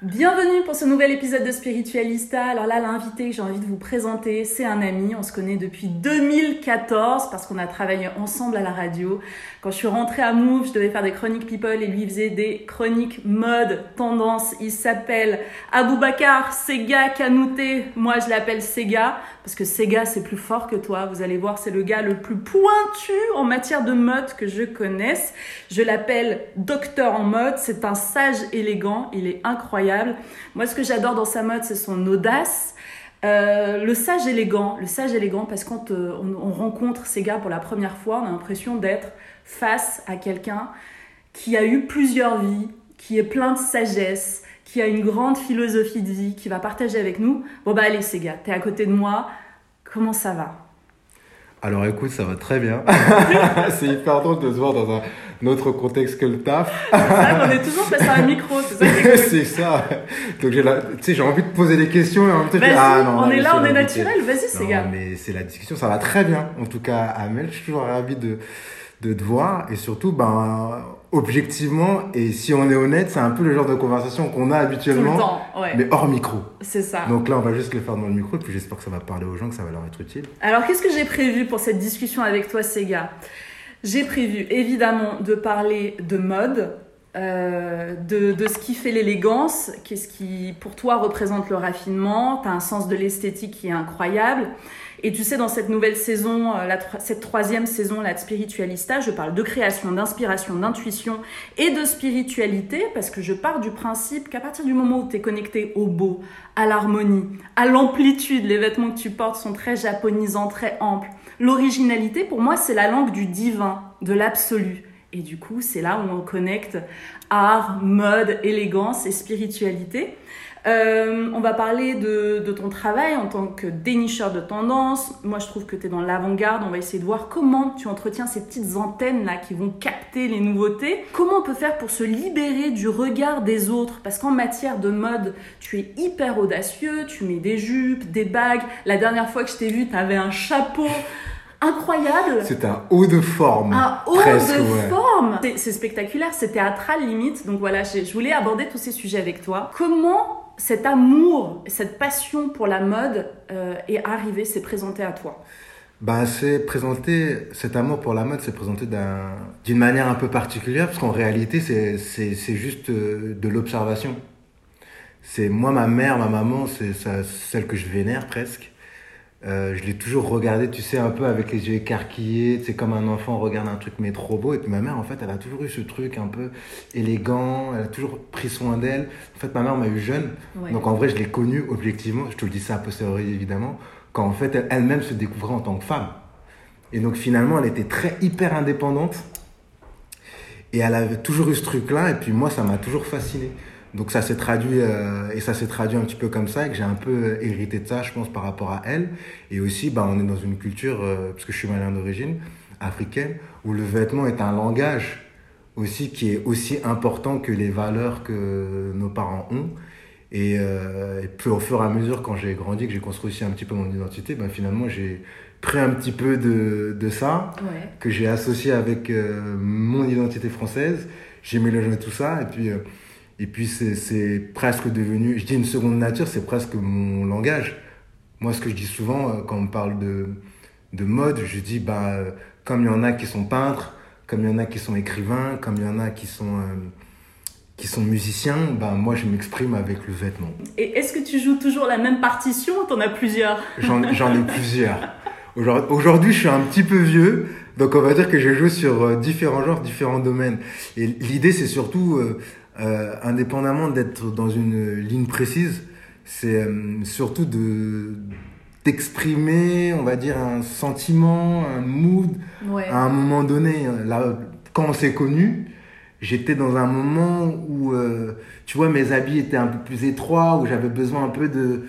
Bienvenue pour ce nouvel épisode de Spiritualista. Alors là, l'invité que j'ai envie de vous présenter, c'est un ami. On se connaît depuis 2014 parce qu'on a travaillé ensemble à la radio. Quand je suis rentrée à Move, je devais faire des chroniques people et lui faisait des chroniques mode, tendance. Il s'appelle Aboubacar Sega Kanouté. Moi, je l'appelle Sega parce que Sega, c'est plus fort que toi. Vous allez voir, c'est le gars le plus pointu en matière de mode que je connaisse. Je l'appelle docteur en mode. C'est un sage élégant. Il est incroyable. Moi, ce que j'adore dans sa mode, c'est son audace. Euh, le sage élégant, le sage élégant, parce quand euh, on, on rencontre ces gars pour la première fois, on a l'impression d'être face à quelqu'un qui a eu plusieurs vies, qui est plein de sagesse, qui a une grande philosophie de vie, qui va partager avec nous. Bon bah allez ces gars, t'es à côté de moi, comment ça va? Alors écoute, ça va très bien. c'est hyper drôle de se voir dans un autre contexte que le taf. C'est qu'on est toujours face à un micro, c'est ça c'est ça. Donc j'ai la- tu sais, j'ai envie de poser des questions et en même temps je Vas-y, dis, ah non, on est là, on est naturel, vas-y ces Non, gars. mais c'est la discussion, ça va très bien. En tout cas, Amel, je suis toujours ravi de, de te voir et surtout, ben, objectivement, et si on est honnête, c'est un peu le genre de conversation qu'on a Tout habituellement, le temps, ouais, mais hors micro. c'est ça. Donc là, on va juste le faire dans le micro et puis j'espère que ça va parler aux gens, que ça va leur être utile. Alors, qu'est-ce que j'ai prévu pour cette discussion avec toi, Sega? J'ai prévu évidemment de parler de mode, euh, de, ce qui fait l'élégance, qu'est-ce qui pour toi représente le raffinement, tu un sens de l'esthétique qui est incroyable. Et tu sais, dans cette nouvelle saison, euh, cette troisième saison là, de Spiritualista, je parle de création, d'inspiration, d'intuition et de spiritualité, parce que je pars du principe qu'à partir du moment où tu es connecté au beau, à l'harmonie, à l'amplitude, les vêtements que tu portes sont très japonisants, très amples. L'originalité, pour moi, c'est la langue du divin, de l'absolu. Et du coup, c'est là où on connecte art, mode, élégance et spiritualité. Euh, on va parler de, de ton travail en tant que dénicheur de tendance. Moi, je trouve que tu es dans l'avant-garde. On va essayer de voir comment tu entretiens ces petites antennes-là qui vont capter les nouveautés. Comment on peut faire pour se libérer du regard des autres? Parce qu'en matière de mode, tu es hyper audacieux. Tu mets des jupes, des bagues. La dernière fois que je t'ai vu, tu avais un chapeau incroyable. C'est un haut de forme. Un haut presque, de ouais. forme C'est- spectaculaire, c'est théâtral limite. Donc voilà, je voulais aborder tous ces sujets avec toi. Comment cet amour, cette passion pour la mode euh, est arrivé, s'est présenté à toi Bah, c'est présenté, cet amour pour la mode, c'est présenté d'un- d'une manière un peu particulière, parce qu'en réalité, c'est, juste euh, de l'observation. C'est moi, ma mère, ma maman, c'est celle que je vénère presque. Euh, je l'ai toujours regardé, tu sais, un peu avec les yeux écarquillés, c'est comme un enfant regarde un truc mais trop beau. Et puis ma mère, en fait, elle a toujours eu ce truc un peu élégant, elle a toujours pris soin d'elle. En fait, ma mère m'a eu jeune, Ouais. donc en vrai, je l'ai connue objectivement, je te le dis ça a posteriori évidemment, quand en fait, elle- elle-même se découvrait en tant que femme. Et donc finalement, elle était très hyper indépendante. Et elle avait toujours eu ce truc-là, et puis moi, ça m'a toujours fasciné. Donc ça s'est traduit, euh, et ça s'est traduit un petit peu comme ça, et que j'ai un peu euh, hérité de ça, je pense, par rapport à elle. Et aussi, bah, on est dans une culture, euh, parce que je suis malien d'origine, africaine, où le vêtement est un langage aussi qui est aussi important que les valeurs que nos parents ont. Et, euh, et puis au fur et à mesure, quand j'ai grandi, que j'ai construit aussi un petit peu mon identité, ben finalement, j'ai pris un petit peu de, de ça, Ouais. que j'ai associé avec euh, mon identité française. J'ai mélangé tout ça et puis, et puis c'est, c'est presque devenu, je dis une seconde nature, c'est presque mon langage. Moi, ce que je dis souvent euh, quand on parle de, de mode, je dis, bah, euh, comme il y en a qui sont peintres, comme il y en a qui sont écrivains, comme il y en a qui sont, euh, qui sont musiciens, bah, moi, je m'exprime avec le vêtement. Et est-ce que tu joues toujours la même partition ou t'en as plusieurs? J'en, j'en ai plusieurs. Aujourd'hui, aujourd'hui, je suis un petit peu vieux, donc on va dire que je joue sur euh, différents genres, différents domaines. Et l'idée, c'est surtout, euh, euh, indépendamment d'être dans une ligne précise, c'est euh, surtout de d'exprimer, on va dire, un sentiment, un mood, Ouais. à un moment donné. Là, quand on s'est connus, j'étais dans un moment où, euh, tu vois, mes habits étaient un peu plus étroits, où j'avais besoin un peu de,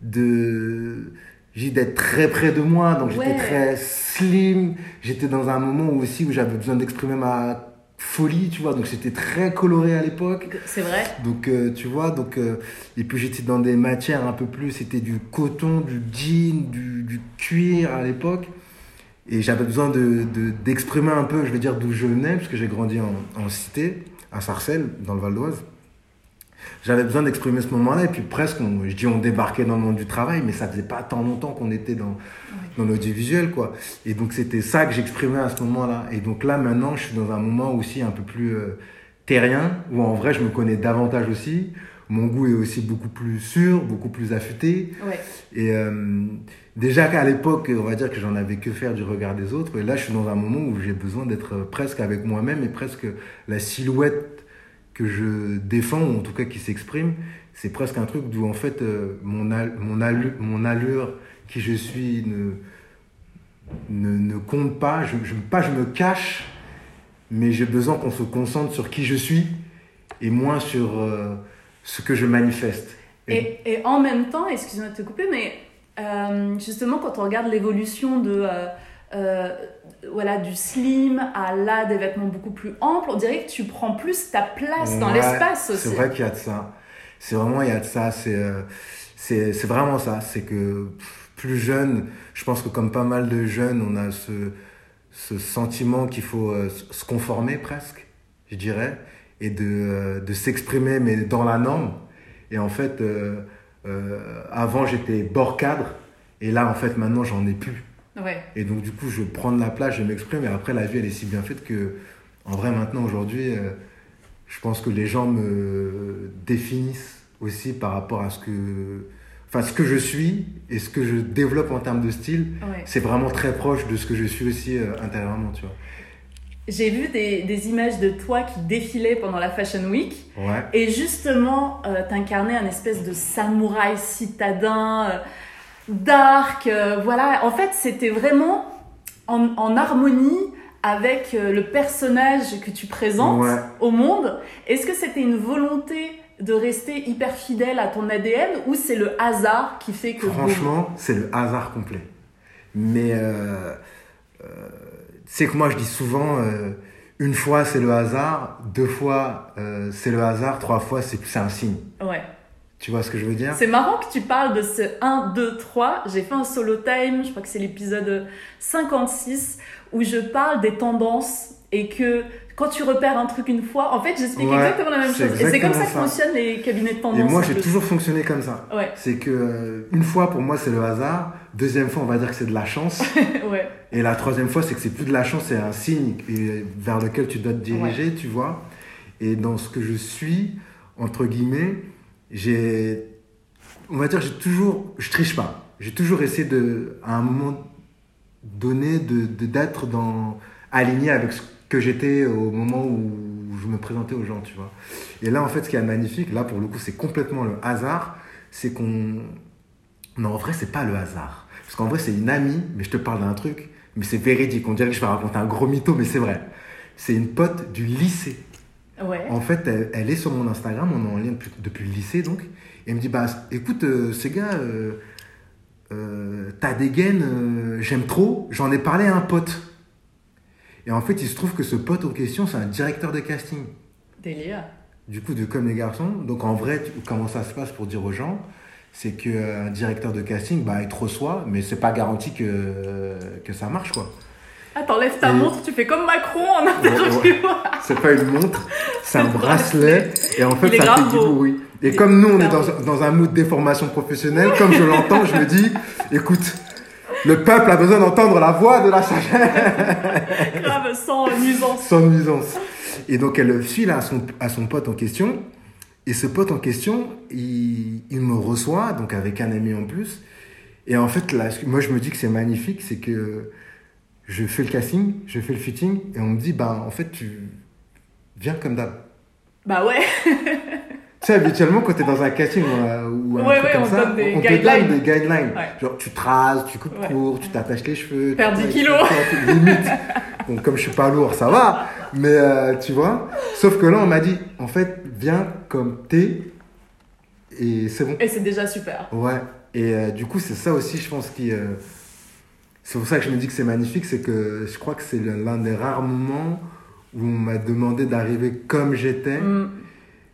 de, d'être très près de moi, donc j'étais très slim. J'étais dans un moment aussi où j'avais besoin d'exprimer ma folie, tu vois, donc j'étais très coloré à l'époque. C'est vrai Donc, euh, tu vois, donc, euh, et puis j'étais dans des matières un peu plus, c'était du coton, du jean, du, du cuir à l'époque. Et j'avais besoin de, de- d'exprimer un peu, je veux dire, d'où je venais, parce que j'ai grandi en, en cité, à Sarcelles, dans le Val d'Oise. J'avais besoin d'exprimer ce moment-là, et puis presque, on- je dis on débarquait dans le monde du travail, mais ça faisait pas tant longtemps qu'on était dans, dans l'audiovisuel, quoi. Et donc c'était ça que j'exprimais à ce moment-là. Et donc là, maintenant, je suis dans un moment aussi un peu plus euh, terrien, où en vrai, je me connais davantage aussi. Mon goût est aussi beaucoup plus sûr, beaucoup plus affûté. Et euh, déjà qu'à l'époque, on va dire que j'en avais que faire du regard des autres. Et là, je suis dans un moment où j'ai besoin d'être presque avec moi-même et presque la silhouette que je défends, ou en tout cas qui s'exprime, c'est presque un truc d'où en fait euh, mon, al- mon, allu- mon allure, qui je suis, ne, ne, ne compte pas. Je, je, pas je me cache, mais j'ai besoin qu'on se concentre sur qui je suis et moins sur euh, ce que je manifeste. Et, et en même temps, excuse-moi de te couper, mais euh, justement, quand on regarde l'évolution de, voilà, du slim à là des vêtements beaucoup plus amples, on dirait que tu prends plus ta place dans Ouais, l'espace aussi. C'est vrai qu'il y a de ça. C'est vraiment, il y a de ça. C'est euh, c'est c'est vraiment ça. C'est que plus jeune, je pense que comme pas mal de jeunes, on a ce, ce sentiment qu'il faut euh, se conformer presque, je dirais, et de, euh, de s'exprimer, mais dans la norme. Et en fait, avant, j'étais bord cadre, et là, en fait, maintenant, j'en ai plus. Ouais. Et donc, du coup, je prends de la place, je m'exprime. Et après, la vie, elle est si bien faite que, en vrai, maintenant, aujourd'hui, euh, je pense que les gens me définissent aussi par rapport à ce que, enfin, ce que je suis et ce que je développe en termes de style. Ouais. C'est vraiment très proche de ce que je suis aussi euh, intérieurement, tu vois. J'ai vu des, des images de toi qui défilaient pendant la Fashion Week. Ouais. Et justement, euh, t'incarnais un espèce de samouraï citadin, euh, dark. euh, voilà, en fait, c'était vraiment en, en harmonie avec euh, le personnage que tu présentes Ouais. au monde. Est-ce que c'était une volonté de rester hyper fidèle à ton ADN ou c'est le hasard qui fait que... Franchement, c'est le hasard complet. Mais euh, euh, c'est que moi, je dis souvent, euh, une fois c'est le hasard, deux fois c'est le hasard, trois fois c'est c'est un signe. Ouais. Tu vois ce que je veux dire? C'est marrant que tu parles de ce 1, 2, 3. J'ai fait un solo time, je crois que c'est l'épisode 56, où je parle des tendances et que quand tu repères un truc une fois, en fait, j'explique Ouais, exactement la même chose. Et c'est comme ça que fonctionnent les cabinets de Et tendance. moi, j'ai toujours fonctionné comme ça. Ouais, C'est que euh, une fois pour moi c'est le hasard, deuxième fois on va dire que c'est de la chance, ouais, et la troisième fois c'est que c'est plus de la chance, c'est un signe et vers lequel tu dois te diriger, tu vois. Et dans ce que je suis, entre guillemets, j'ai, on va dire, j'ai toujours, je triche pas. J'ai toujours essayé de, à un moment donné, d'être dans aligné avec ce que j'étais au moment où je me présentais aux gens, tu vois. Et là, en fait, ce qui est magnifique, là, pour le coup, c'est complètement le hasard. C'est qu'on. Non, en vrai, c'est pas le hasard. Parce qu'en vrai, c'est une amie, mais je te parle d'un truc, mais c'est véridique. On dirait que je vais raconter un gros mytho, mais c'est vrai. C'est une pote du lycée. Ouais. En fait, elle, elle est sur mon Instagram, on est en lien depuis, depuis le lycée, donc. Et elle me dit, bah, écoute, euh, ces gars, euh, euh, t'as des gaines, euh, j'aime trop, j'en ai parlé à un pote. Et en fait, il se trouve que ce pote en question, c'est un directeur de casting. Délire. Du coup, de Comme les garçons. Donc en vrai, tu- comment ça se passe pour dire aux gens c'est qu'un directeur de casting, bah, il te reçoit, mais c'est pas garanti que, que ça marche, quoi. Ah, t'enlèves ta Et- montre, tu fais comme Macron en interview. C'est pas une montre, c'est un Le bracelet. Et en fait, Il ça fait du bruit. Et comme nous, on est dans, dans un mood déformation professionnelle, comme je l'entends, je me dis, écoute, le peuple a besoin d'entendre la voix de la sagesse Grave, sans nuisance. sans nuisance. Et donc, elle file à son, à son pote en question. Et ce pote en question, il, il me reçoit, donc avec un ami en plus. Et en fait, là, moi, je me dis que c'est magnifique, c'est que je fais le casting, je fais le fitting, et on me dit, bah, en fait, tu viens comme d'hab. Bah ouais. Tu sais, habituellement, quand tu es dans un casting ou un, ou un Ouais, truc ouais, comme on ça, des on te donne des guidelines. Ouais. Genre, tu te rases, tu coupes court, tu t'attaches les cheveux. Perds tu- 10 kilos. Limite. Bon, comme je suis pas lourd, ça va. Mais euh, tu vois. Sauf que là, on m'a dit, en fait, viens comme t'es. Et c'est bon. Et c'est déjà super. Ouais. Et euh, du coup, c'est ça aussi, je pense, qui. C'est pour ça que je me dis que c'est magnifique, c'est que je crois que c'est l'un des rares moments où on m'a demandé d'arriver comme j'étais. Mm.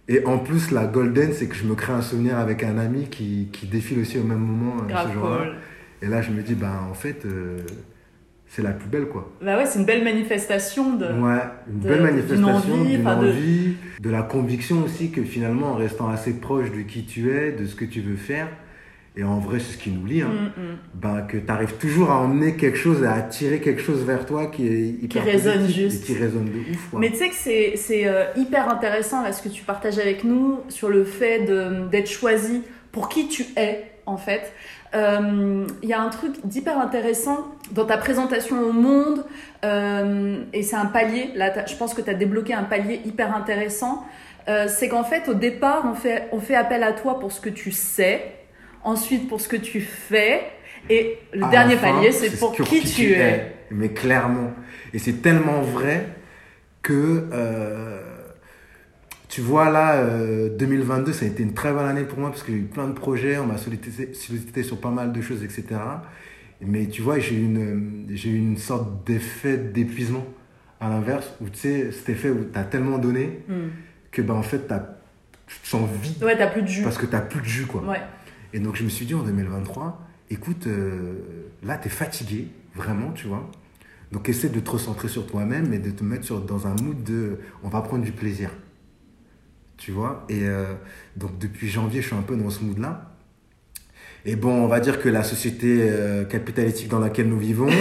Et en plus, la golden, c'est que je me crée un souvenir avec un ami qui, qui défile aussi au même moment euh, ce jour-là. cool. Et là, je me dis, ben en fait, euh, c'est la plus belle, quoi. Bah ouais, c'est une belle manifestation de. Ouais, une de- belle d'une manifestation envie, d'une enfin, de- envie, de... la conviction aussi que finalement, en restant assez proche de qui tu es, de ce que tu veux faire, et en vrai, c'est ce qui nous lie, hein, Mm, mm. ben, que tu arrives toujours à emmener quelque chose, à attirer quelque chose vers toi qui est hyper résonne positif juste. Et qui résonne de ouf, quoi. Mais tu sais que c'est, euh, hyper intéressant là ce que tu partages avec nous sur le fait d'être choisi pour qui tu es en fait. Euh, Il y a un truc d'hyper intéressant dans ta présentation au monde euh, et c'est un palier. Là, je pense que tu as débloqué un palier hyper intéressant. Euh, c'est qu'en fait au départ on fait, on fait appel à toi pour ce que tu sais, ensuite pour ce que tu fais et le À dernier palier c'est pour qui, tu es. Mais clairement. Et c'est tellement vrai que, euh, tu vois, là, euh, 2022, ça a été une très bonne année pour moi parce que j'ai eu plein de projets, on m'a sollicité, sollicité sur pas mal de choses, etc. Mais tu vois, j'ai eu une, j'ai une sorte d'effet d'épuisement à l'inverse, où tu sais, cet effet où tu as tellement donné Hmm. que, ben, en fait, t'as- tu te sens vide Ouais, t'as plus de jus. parce que tu plus de jus, quoi. Ouais. Et donc je me suis dit en 2023, écoute, euh, là tu es fatigué, vraiment, tu vois. Donc essaie de te recentrer sur toi-même et de te mettre dans un mood de on va prendre du plaisir. Tu vois Et euh, donc depuis janvier, je suis un peu dans ce mood-là. Et bon, on va dire que la société euh, capitalistique dans laquelle nous vivons,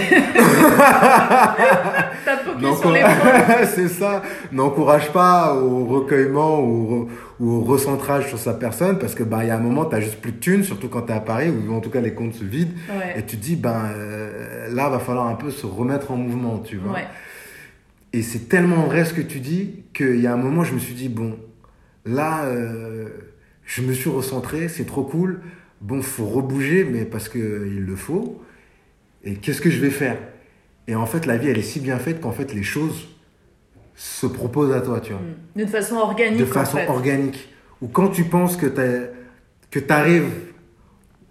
c'est ça. N'encourage pas au recueillement ou au, ou au recentrage sur sa personne parce que bah il y a un moment t'as juste plus de thunes, surtout quand t'es à Paris où en tout cas les comptes se vident Ouais. et tu te dis ben euh, là va falloir un peu se remettre en mouvement, tu vois. Ouais. Et c'est tellement vrai ce que tu dis qu'il y a un moment je me suis dit bon là euh, je me suis recentré, c'est trop cool. Bon faut rebouger mais parce que il le faut. Et qu'est-ce que je vais faire? Et en fait la vie elle est si bien faite qu'en fait les choses se proposent à toi, tu vois D'une façon organique. de en façon fait. organique. Ou quand tu penses que tu arrives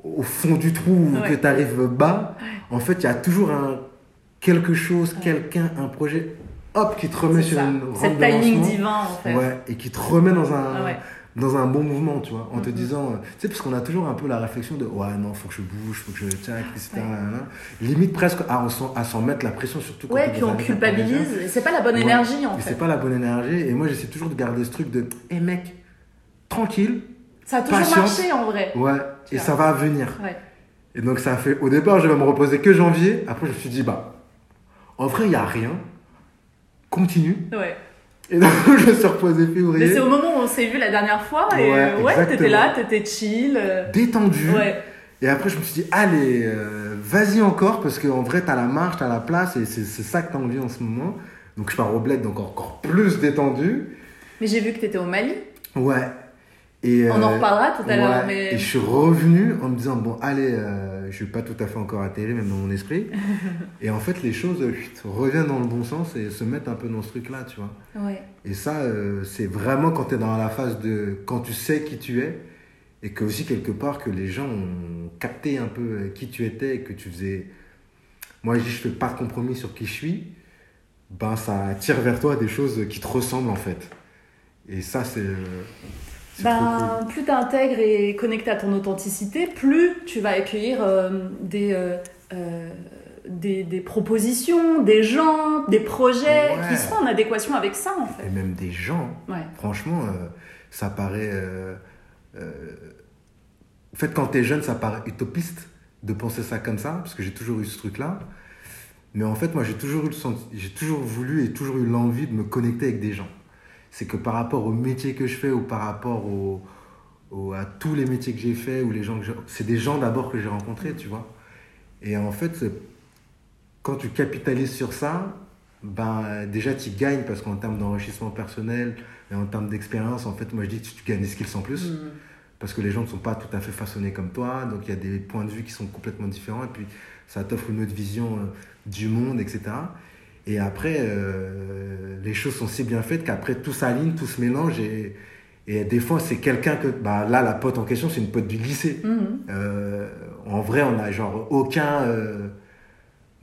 au fond du trou ou que tu arrives bas, en fait, il y a toujours un quelque chose, quelqu'un, un projet, hop, qui te remet sur ça. une de timing divin, en fait. Ouais, et qui te remet dans un. Dans un bon mouvement, tu vois, en te Mhm. disant, euh, tu sais, parce qu'on a toujours un peu la réflexion de, ouais, non, faut que je bouge, faut que je tac, etc. nanana. Limite presque à, à s'en mettre la pression, surtout quand Ouais, puis on culpabilise. C'est pas la bonne Ouais. énergie, en Et fait. c'est pas la bonne énergie. Et moi, j'essaie toujours de garder ce truc de, hé mec, tranquille, Ça a toujours Patience. marché, en vrai. ouais, et vois. ça va venir. Ouais. Et donc, ça fait, au départ, je vais me reposer que janvier. Après, je me suis dit, bah, en vrai, il n'y a rien. Continue. Ouais. Et donc, je me suis reposé Mais février. c'est au moment où on s'est vu la dernière fois. Et Ouais, euh, ouais, t'étais là, t'étais chill. euh, Détendu. Ouais. Et après, je me suis dit, allez, euh, vas-y encore, parce qu'en vrai, t'as la marche, t'as la place, et c'est c'est ça que t'as envie en ce moment. Donc, je pars au bled, donc encore plus détendu. Mais j'ai vu que t'étais au Mali. Ouais. Et, On en euh, reparlera tout à l'heure. ouais. Mais... Et je suis revenu en me disant, bon, allez, euh, je suis pas tout à fait encore atterri, même dans mon esprit. et en fait, les choses euh, chut, reviennent dans le bon sens et se mettent un peu dans ce truc-là, tu vois. Ouais. Et ça, euh, c'est vraiment quand tu es dans la phase de. Quand tu sais qui tu es, et que aussi, quelque part, que les gens ont capté un peu qui tu étais et que tu faisais. Moi, je dis, je fais pas de compromis sur qui je suis, ben, ça tire vers toi des choses qui te ressemblent, en fait. Et ça, c'est. Ben, plus tu intègres et connecté à ton authenticité, plus tu vas accueillir euh, des, euh, euh, des, des propositions, des gens, des projets Ouais. qui seront en adéquation avec ça en Et fait. même des gens. Ouais. Franchement, euh, ça paraît. En fait, quand t'es jeune, ça paraît utopiste de penser ça comme ça, parce que j'ai toujours eu ce truc-là. Mais en fait, moi, j'ai toujours, eu le j'ai toujours voulu et toujours eu l'envie de me connecter avec des gens. C'est que par rapport au métier que je fais ou par rapport au, au- à tous les métiers que j'ai fait ou les gens que c'est des gens d'abord que j'ai rencontrés, tu vois. Et en fait, quand tu capitalises sur ça, ben, déjà tu gagnes parce qu'en termes d'enrichissement personnel et en termes d'expérience, en fait, moi je dis que tu gagnes des skills en plus Mm. parce que les gens ne sont pas tout à fait façonnés comme toi, donc il y a des points de vue qui sont complètement différents et puis ça t'offre une autre vision euh, du monde, etc. Et après, euh, les choses sont si bien faites qu'après tout s'aligne, tout se mélange et, et des fois c'est quelqu'un que, bah, là la pote en question c'est une pote du lycée. Mhm. Euh, en vrai, on a genre aucun euh,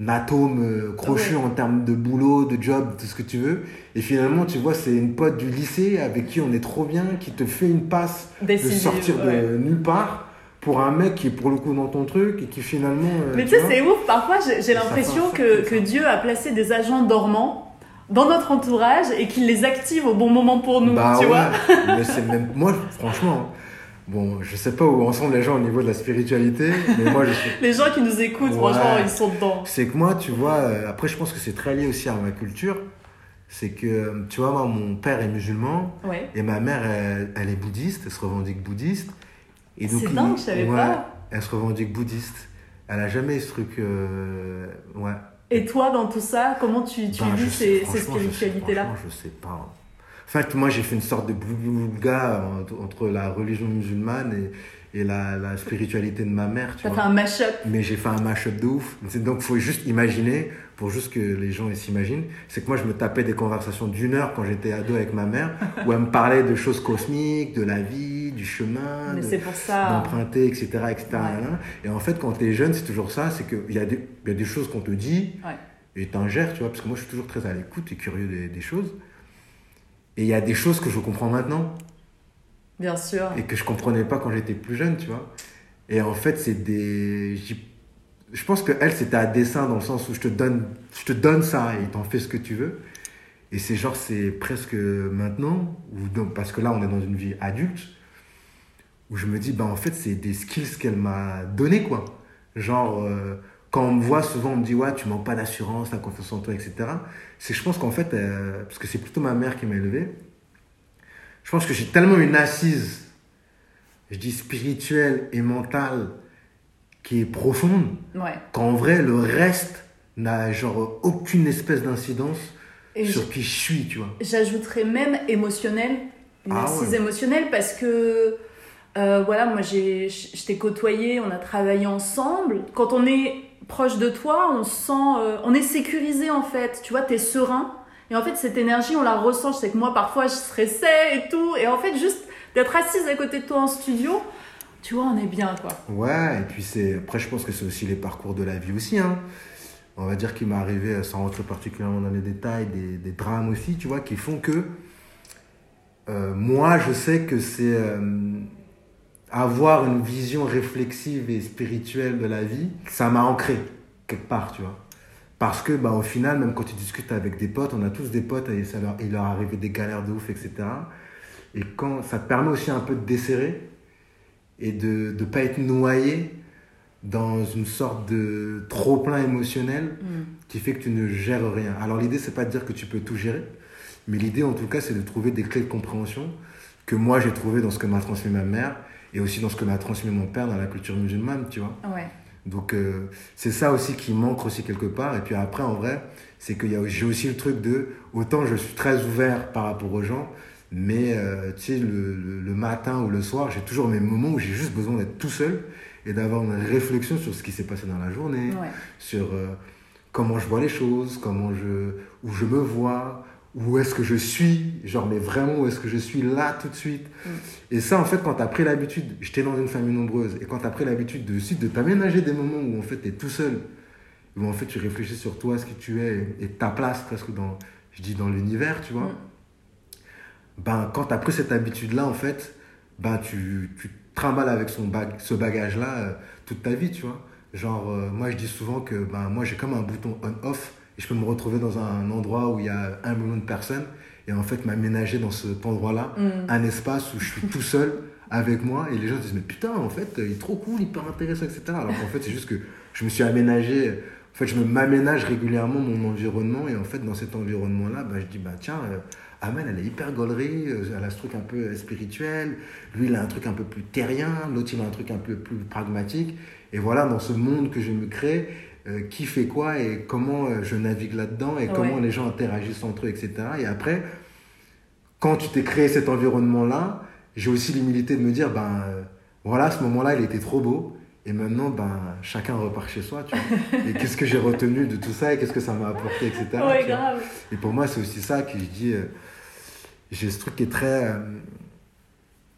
atome crochu Ouais. en termes de boulot, de job, de ce que tu veux. Et finalement, tu vois, c'est une pote du lycée avec qui on est trop bien, qui te fait une passe de Décisive, sortir de nulle part pour un mec qui est pour le coup dans ton truc et qui finalement. euh, Mais tu sais, c'est ouf, parfois j'ai l'impression que. Dieu a placé des agents dormants dans notre entourage et qu'il les active au bon moment pour nous, Bah tu ouais, vois. mais c'est même. Moi, franchement, bon, je sais pas où en sont les gens au niveau de la spiritualité, mais moi, je suis Les gens qui nous écoutent, Ouais. franchement, ils sont dedans. C'est que moi, tu vois, euh, après, je pense que c'est très lié aussi à ma culture. C'est que, euh, tu vois, moi, mon père est musulman Ouais. et ma mère, elle, elle est bouddhiste, elle se revendique bouddhiste. Et C'est dingue, je savais pas. Elle se revendique bouddhiste. Elle a jamais eu ce truc. euh, ouais. Et toi, dans tout ça, comment tu, tu Ben, je vis ces, ces je spiritualités-là franchement, je sais pas. En fait, moi, j'ai fait une sorte de boulga entre, la religion musulmane et, et la, la spiritualité de ma mère. Tu T'as vois. fait un mash-up Mais j'ai fait un mash-up de ouf. Donc, faut juste imaginer, pour juste que les gens s'imaginent, c'est que moi, je me tapais des conversations d'une heure quand j'étais ado avec ma mère, où elle me parlait de choses cosmiques, de la vie, du chemin, Mais de- d'emprunter, etc. etc. Ouais. Et en fait, quand tu es jeune, c'est toujours ça, c'est qu'il y, a des- il y a des choses qu'on te dit, Ouais. et t'ingères, tu vois, parce que moi, je suis toujours très à l'écoute et curieux des, des choses. Et il y a des choses que je comprends maintenant, Bien sûr. et que je comprenais pas quand j'étais plus jeune, tu vois. Et en fait, c'est des. Je pense que elle, c'était à dessein dans le sens où je te donne, je te donne ça et t'en fais ce que tu veux. Et c'est genre, c'est presque maintenant, parce que là, on est dans une vie adulte, où je me dis, bah en fait, c'est des skills qu'elle m'a donné, quoi. Genre, euh, quand on me voit, souvent, on me dit, ouais, tu manques pas d'assurance, t'as confiance en toi, etc. C'est, je pense qu'en fait, euh, parce que c'est plutôt ma mère qui m'a élevé, je pense que j'ai tellement une assise je dis spirituelle et mentale qui est profonde, Ouais. qu'en vrai, le reste n'a genre aucune espèce d'incidence sur qui je suis, tu vois. J'ajouterais même émotionnel, une Ah assise ouais. émotionnelle parce que euh, voilà, moi j'ai, je t'ai côtoyé, on a travaillé ensemble. Quand on est proche de toi, on se sent, euh, on est sécurisé en fait. Tu vois, t'es serein. Et en fait, cette énergie, on la ressent. Je sais que moi, parfois, je stressais et tout. Et en fait, juste d'être assise à côté de toi en studio, tu vois, on est bien quoi. Ouais, et puis c'est. Après, je pense que c'est aussi les parcours de la vie aussi, hein. On va dire qu'il m'est arrivé, sans rentrer particulièrement dans les détails, des, des drames aussi, tu vois, qui font que. euh, moi, je sais que c'est. euh, avoir une vision réflexive et spirituelle de la vie, ça m'a ancré quelque part, tu vois. Parce que, bah, au final, même quand tu discutes avec des potes, on a tous des potes et ça leur, il leur arrive des galères de ouf, etc. Et quand ça te permet aussi un peu de desserrer et de ne pas être noyé dans une sorte de trop-plein émotionnel qui fait que tu ne gères rien. Alors l'idée, c'est pas de dire que tu peux tout gérer, mais l'idée, en tout cas, c'est de trouver des clés de compréhension que moi, j'ai trouvé dans ce que m'a transmis ma mère et aussi dans ce que m'a transmis mon père dans la culture musulmane, tu vois. Ouais. Donc euh, c'est ça aussi qui manque aussi quelque part. Et puis après, en vrai, c'est que j'ai aussi le truc de, autant je suis très ouvert par rapport aux gens, mais euh, tu sais, le, le- le matin ou le soir, j'ai toujours mes moments où j'ai juste besoin d'être tout seul et d'avoir une réflexion sur ce qui s'est passé dans la journée, Ouais. sur euh, comment je vois les choses, comment je, où je me vois, où est-ce que je suis, genre, mais vraiment où est-ce que je suis là tout de suite. Et ça, en fait, quand tu as pris l'habitude, j'étais dans une famille nombreuse, et quand tu as pris l'habitude de, aussi de t'aménager des moments où en fait tu es tout seul, où en fait tu réfléchis sur toi, ce que tu es, et ta place presque dans, je dis dans l'univers, tu vois, Mm. Ben quand tu as pris cette habitude-là, en fait, ben tu, tu trimbales avec son bag, ce bagage-là euh, toute ta vie, tu vois. Genre, euh, moi je dis souvent que ben, moi j'ai comme un bouton on-off et je peux me retrouver dans un endroit où il y a un million de personnes et en fait m'aménager dans cet endroit-là Mm. un espace où je suis tout seul avec moi et les gens disent mais putain en fait il est trop cool, hyper intéressant, etc. Alors qu'en fait c'est juste que je me suis aménagé, en fait je m'aménage régulièrement mon environnement et en fait dans cet environnement-là, bah, je dis bah tiens, euh, Elle est hyper gaulerie, euh, elle a ce truc un peu spirituel, lui il a un truc un peu plus terrien, l'autre il a un truc un peu plus pragmatique et voilà dans ce monde que je me crée, euh, qui fait quoi et comment euh, je navigue là-dedans et Ouais. comment les gens interagissent entre eux, etc. Et après, quand tu t'es créé cet environnement-là, j'ai aussi l'humilité de me dire, ben euh, voilà, ce moment-là, il était trop beau. Et maintenant, ben, chacun repart chez soi, tu vois. Et qu'est-ce que j'ai retenu de tout ça et qu'est-ce que ça m'a apporté, etc. Ouais, grave. Et pour moi, c'est aussi ça que je dis. euh, j'ai ce truc qui est très. euh,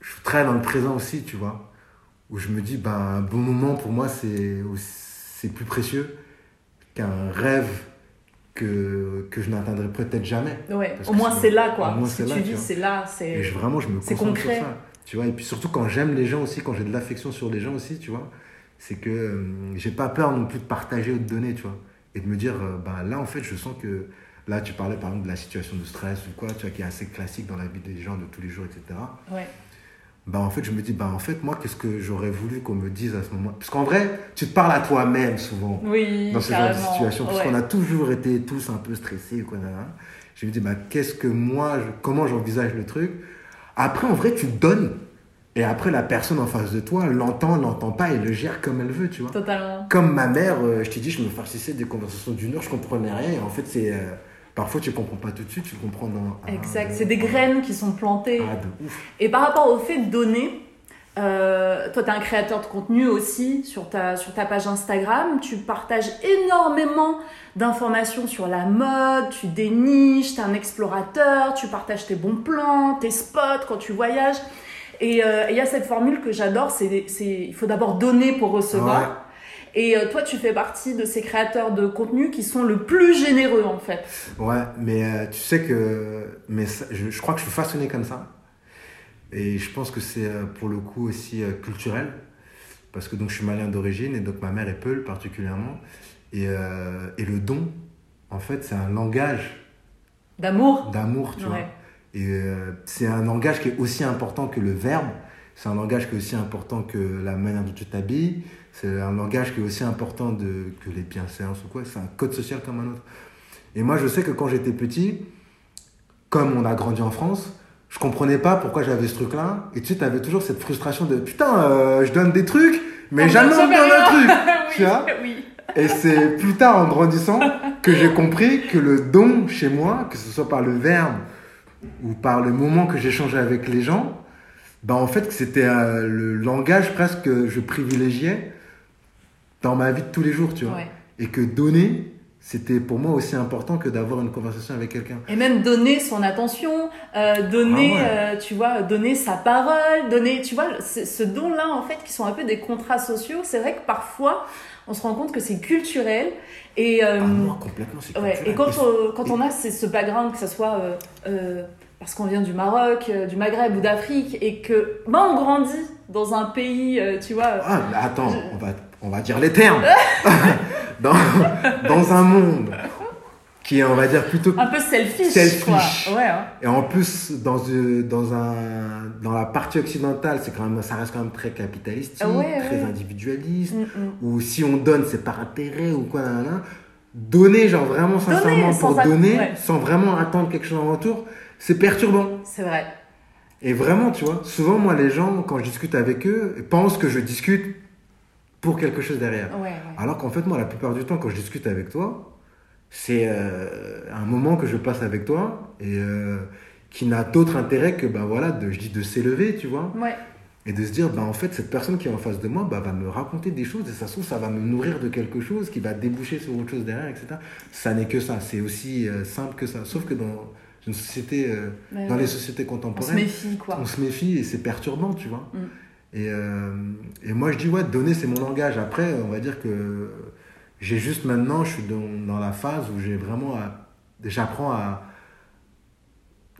je suis très dans le présent aussi, tu vois. Où je me dis, ben, un bon moment pour moi, c'est plus précieux qu'un rêve que, que je n'atteindrai peut-être jamais. Ouais, Parce au moins c'est- là quoi. au moins, Ce que là, tu dis, c'est là. C'est... Et je, vraiment, je me concentre sur concret. ça. Tu vois, et puis surtout quand j'aime les gens aussi, quand j'ai de l'affection sur les gens aussi, tu vois, c'est que euh, j'ai pas peur non plus de partager ou de donner, tu vois. Et de me dire, euh, bah, là, en fait, je sens que. Là, tu parlais par exemple de la situation de stress ou quoi, tu vois, qui est assez classique dans la vie des gens de tous les jours, etc. Ouais. Bah, en fait, je me dis, bah, en fait, moi, qu'est-ce que j'aurais voulu qu'on me dise à ce moment Parce qu'en vrai, tu te parles à toi-même souvent Oui, dans ce genre de situation, parce Ouais. qu'on a toujours été tous un peu stressés. Quoi. Je me dis, bah, qu'est-ce que moi, je- comment j'envisage le truc? Après, en vrai, tu donnes. Et après, la personne en face de toi l'entend, l'entend pas et le gère comme elle veut, tu vois. Totalement. Comme ma mère, euh, je t'ai dit, je me farcissais des conversations d'une heure, je comprenais rien. Et en fait, c'est. euh, parfois, tu comprends pas tout de suite, tu comprends dans. un, Exact. C'est des graines qui sont plantées. Ah, de ouf. Et par rapport au fait de donner, euh, toi, tu es un créateur de contenu aussi sur ta, sur ta page Instagram. Tu partages énormément d'informations sur la mode, tu déniches, tu es un explorateur, tu partages tes bons plans, tes spots quand tu voyages. Et euh, il y a cette formule que j'adore, c'est c'est- il faut d'abord donner pour recevoir. Ouais. Et euh, toi, tu fais partie de ces créateurs de contenu qui sont le plus généreux en fait. Ouais, mais euh, tu sais que. Mais ça- je, je crois que je suis façonné comme ça. Et je pense que c'est euh, pour le coup aussi euh, culturel. Parce que donc je suis malien d'origine et donc ma mère est Peul particulièrement. Et, et le don, en fait, c'est un langage D'amour. d'amour, tu vois. Et c'est un langage qui est aussi important que le verbe. C'est un langage qui est aussi important que la manière dont tu t'habilles. C'est un langage qui est aussi important de, que les bienséances ou quoi. C'est un code social comme un autre. Et moi, je sais que quand j'étais petit, comme on a grandi en France, je comprenais pas pourquoi j'avais ce truc-là. Et tu sais, t'avais toujours cette frustration de putain, euh, je donne des trucs, mais On jamais on me donne un truc. oui, tu vois oui. Et c'est plus tard en grandissant que j'ai compris que le don chez moi, que ce soit par le verbe ou par le moment que j'échangeais avec les gens, bah en fait c'était euh, le langage presque que je privilégiais dans ma vie de tous les jours, tu vois. Ouais. Et que donner, c'était pour moi aussi important que d'avoir une conversation avec quelqu'un. Et même donner son attention, euh, donner, Ah ouais. euh, tu vois, donner sa parole, donner, tu vois, ce, don-là, en fait, qui sont un peu des contrats sociaux, c'est vrai que parfois, on se rend compte que c'est culturel. Et, euh, Ah, moi, complètement, ouais, culturel. et quand, Et- on, quand on a ce, ce background, que ce soit parce qu'on vient du Maroc, euh, du Maghreb ou d'Afrique, et que ben, on grandit dans un pays, euh, tu vois, Ah, mais attends, on va, on va dire les termes. dans, dans un monde qui est, on va dire, plutôt un peu selfish. Selfish. Quoi. Ouais, hein. Et en plus, dans, euh, dans, un, dans la partie occidentale, c'est quand même, ça reste quand même très capitalistique, ouais, très ouais. individualiste, Mm, mm. où si on donne, c'est par intérêt ou quoi, nanana. Donner, genre vraiment sincèrement pour donner, sans vraiment attendre quelque chose en retour, c'est perturbant. C'est vrai. Et vraiment, tu vois, souvent, moi, les gens, quand je discute avec eux, pensent que je discute pour quelque chose derrière. Ouais, ouais. Alors qu'en fait, moi, la plupart du temps, quand je discute avec toi, c'est euh, un moment que je passe avec toi et euh, qui n'a d'autre intérêt que, ben voilà, de, je dis de s'élever, tu vois, Ouais. et de se dire, ben en fait, cette personne qui est en face de moi bah, va me raconter des choses et ça se trouve, ça va me nourrir de quelque chose qui va déboucher sur autre chose derrière, etc. Ça n'est que ça, c'est aussi euh, simple que ça. Sauf que dans une société, euh, Ouais, dans ouais. les sociétés On se contemporaines, méfie, quoi. on se méfie et c'est perturbant, tu vois. Mm. Et, euh, et moi, je dis, ouais, donner, c'est mon langage. Après, on va dire que j'ai juste maintenant, je suis dans, dans la phase où j'ai vraiment à. J'apprends à,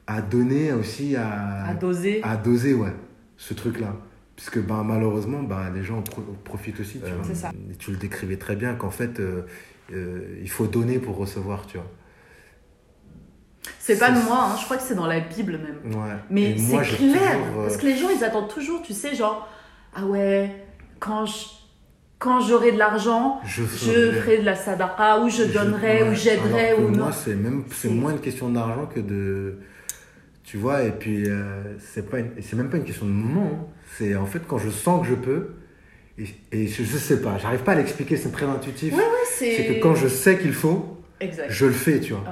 à donner aussi, à, À doser. à doser, ouais. ce truc-là. Puisque ben, malheureusement, ben, les gens en pro- profitent aussi. Tu, vois. Ça. Et tu le décrivais très bien qu'en fait, euh, euh, il faut donner pour recevoir, tu vois. C'est pas de moi, hein, je crois que c'est dans la Bible même. Ouais. Mais c'est clair, toujours, euh, parce que les gens ils attendent toujours, tu sais, genre, ah ouais, quand je- quand j'aurai de l'argent, Je je ferai- de la sadaqa, ou je donnerai, ouais, ou j'aiderai, ou non. Moi, c'est même c'est moins une question d'argent que de. Tu vois, et puis, euh, c'est pas c'est même pas une question de moment. hein. C'est en fait quand je sens que je peux, et, et je, je sais pas, j'arrive pas à l'expliquer, c'est très intuitif. Ouais, c'est. c'est que quand je sais qu'il faut, Exact. je le fais, tu vois.